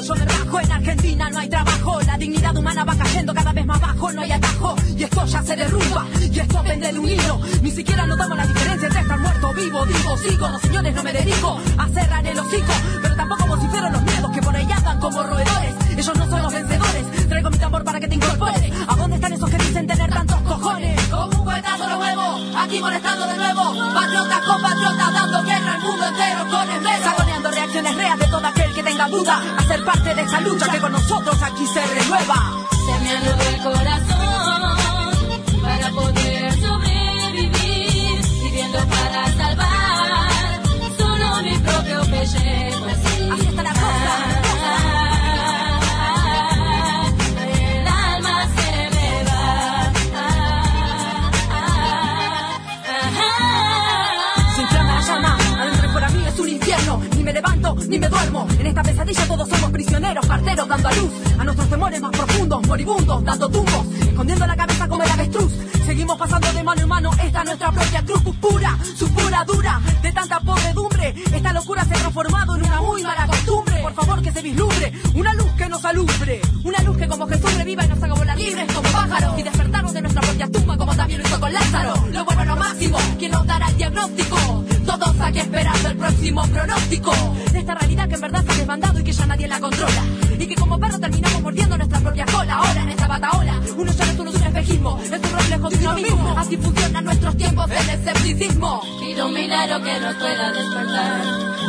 Speaker 6: Yo me bajo en Argentina, no hay trabajo. La dignidad humana va cayendo cada vez más bajo, no hay atajo. Y esto ya se derrumba, y esto pende de un hilo. Ni siquiera notamos la diferencia entre estar muerto, vivo, digo, sigo. No, señores, no me dedico a cerrar el hocico. Pero tampoco vocifero los miedos que por ahí andan como roedores. Ellos no son los vencedores. Traigo mi tambor para que te incorpores. ¿A dónde están esos que dicen tener tantos cojones? Como un cuetazo lo huevo, aquí molestando de nuevo. Patriotas con patriotas dando guerra al mundo entero con esmero. Saboneando reacciones reales de que tenga duda. A ser parte de esa lucha que con nosotros aquí se renueva.
Speaker 5: El corazón
Speaker 6: pesadilla todos somos prisioneros, parteros dando a luz a nuestros temores más profundos, moribundos, dando tumbos, escondiendo la cabeza como el avestruz. Seguimos pasando de mano en mano, esta nuestra propia cruz pura, su pura dura, de tanta podredumbre. Esta locura se ha transformado en una muy mala costumbre. Por favor que se vislumbre, una luz que nos alumbre, una luz que como Jesús reviva y nos haga volar libres como pájaros y despertarnos de nuestra propia tumba como también lo hizo con Lázaro. Lo bueno, lo máximo, quien nos dará el diagnóstico. Todos aquí esperando el próximo pronóstico de esta realidad que en verdad se ha desbandado y que ya nadie la controla. Y que como perro terminamos mordiendo nuestra propia cola. Ahora en esta bataola, uno ya no es uno, un espejismo, es un reflejo de uno mismo. Así funcionan nuestros tiempos del escepticismo.
Speaker 5: Pido un milagro que nos pueda despertar.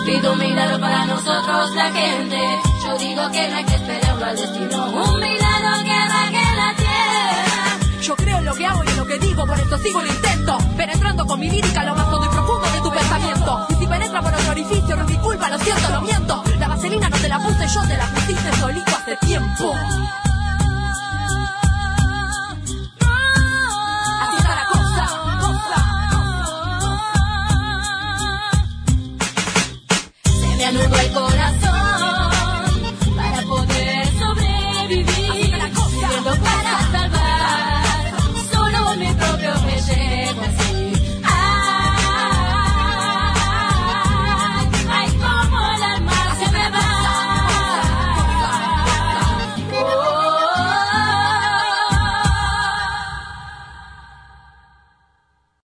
Speaker 5: Pido un milagro para nosotros, la gente. Yo digo que no hay que esperarlo al destino. Un milagro que baje la tierra.
Speaker 6: Yo creo en lo que hago y en lo que digo, por eso sigo el intento. Penetrando con mi lírica lo más hondo y profundo de tu pensamiento. Y si penetra por otro orificio, no es mi culpa, lo siento, lo miento. La vaselina no te la puse yo, te la pusiste solito hace tiempo.
Speaker 5: Anudó el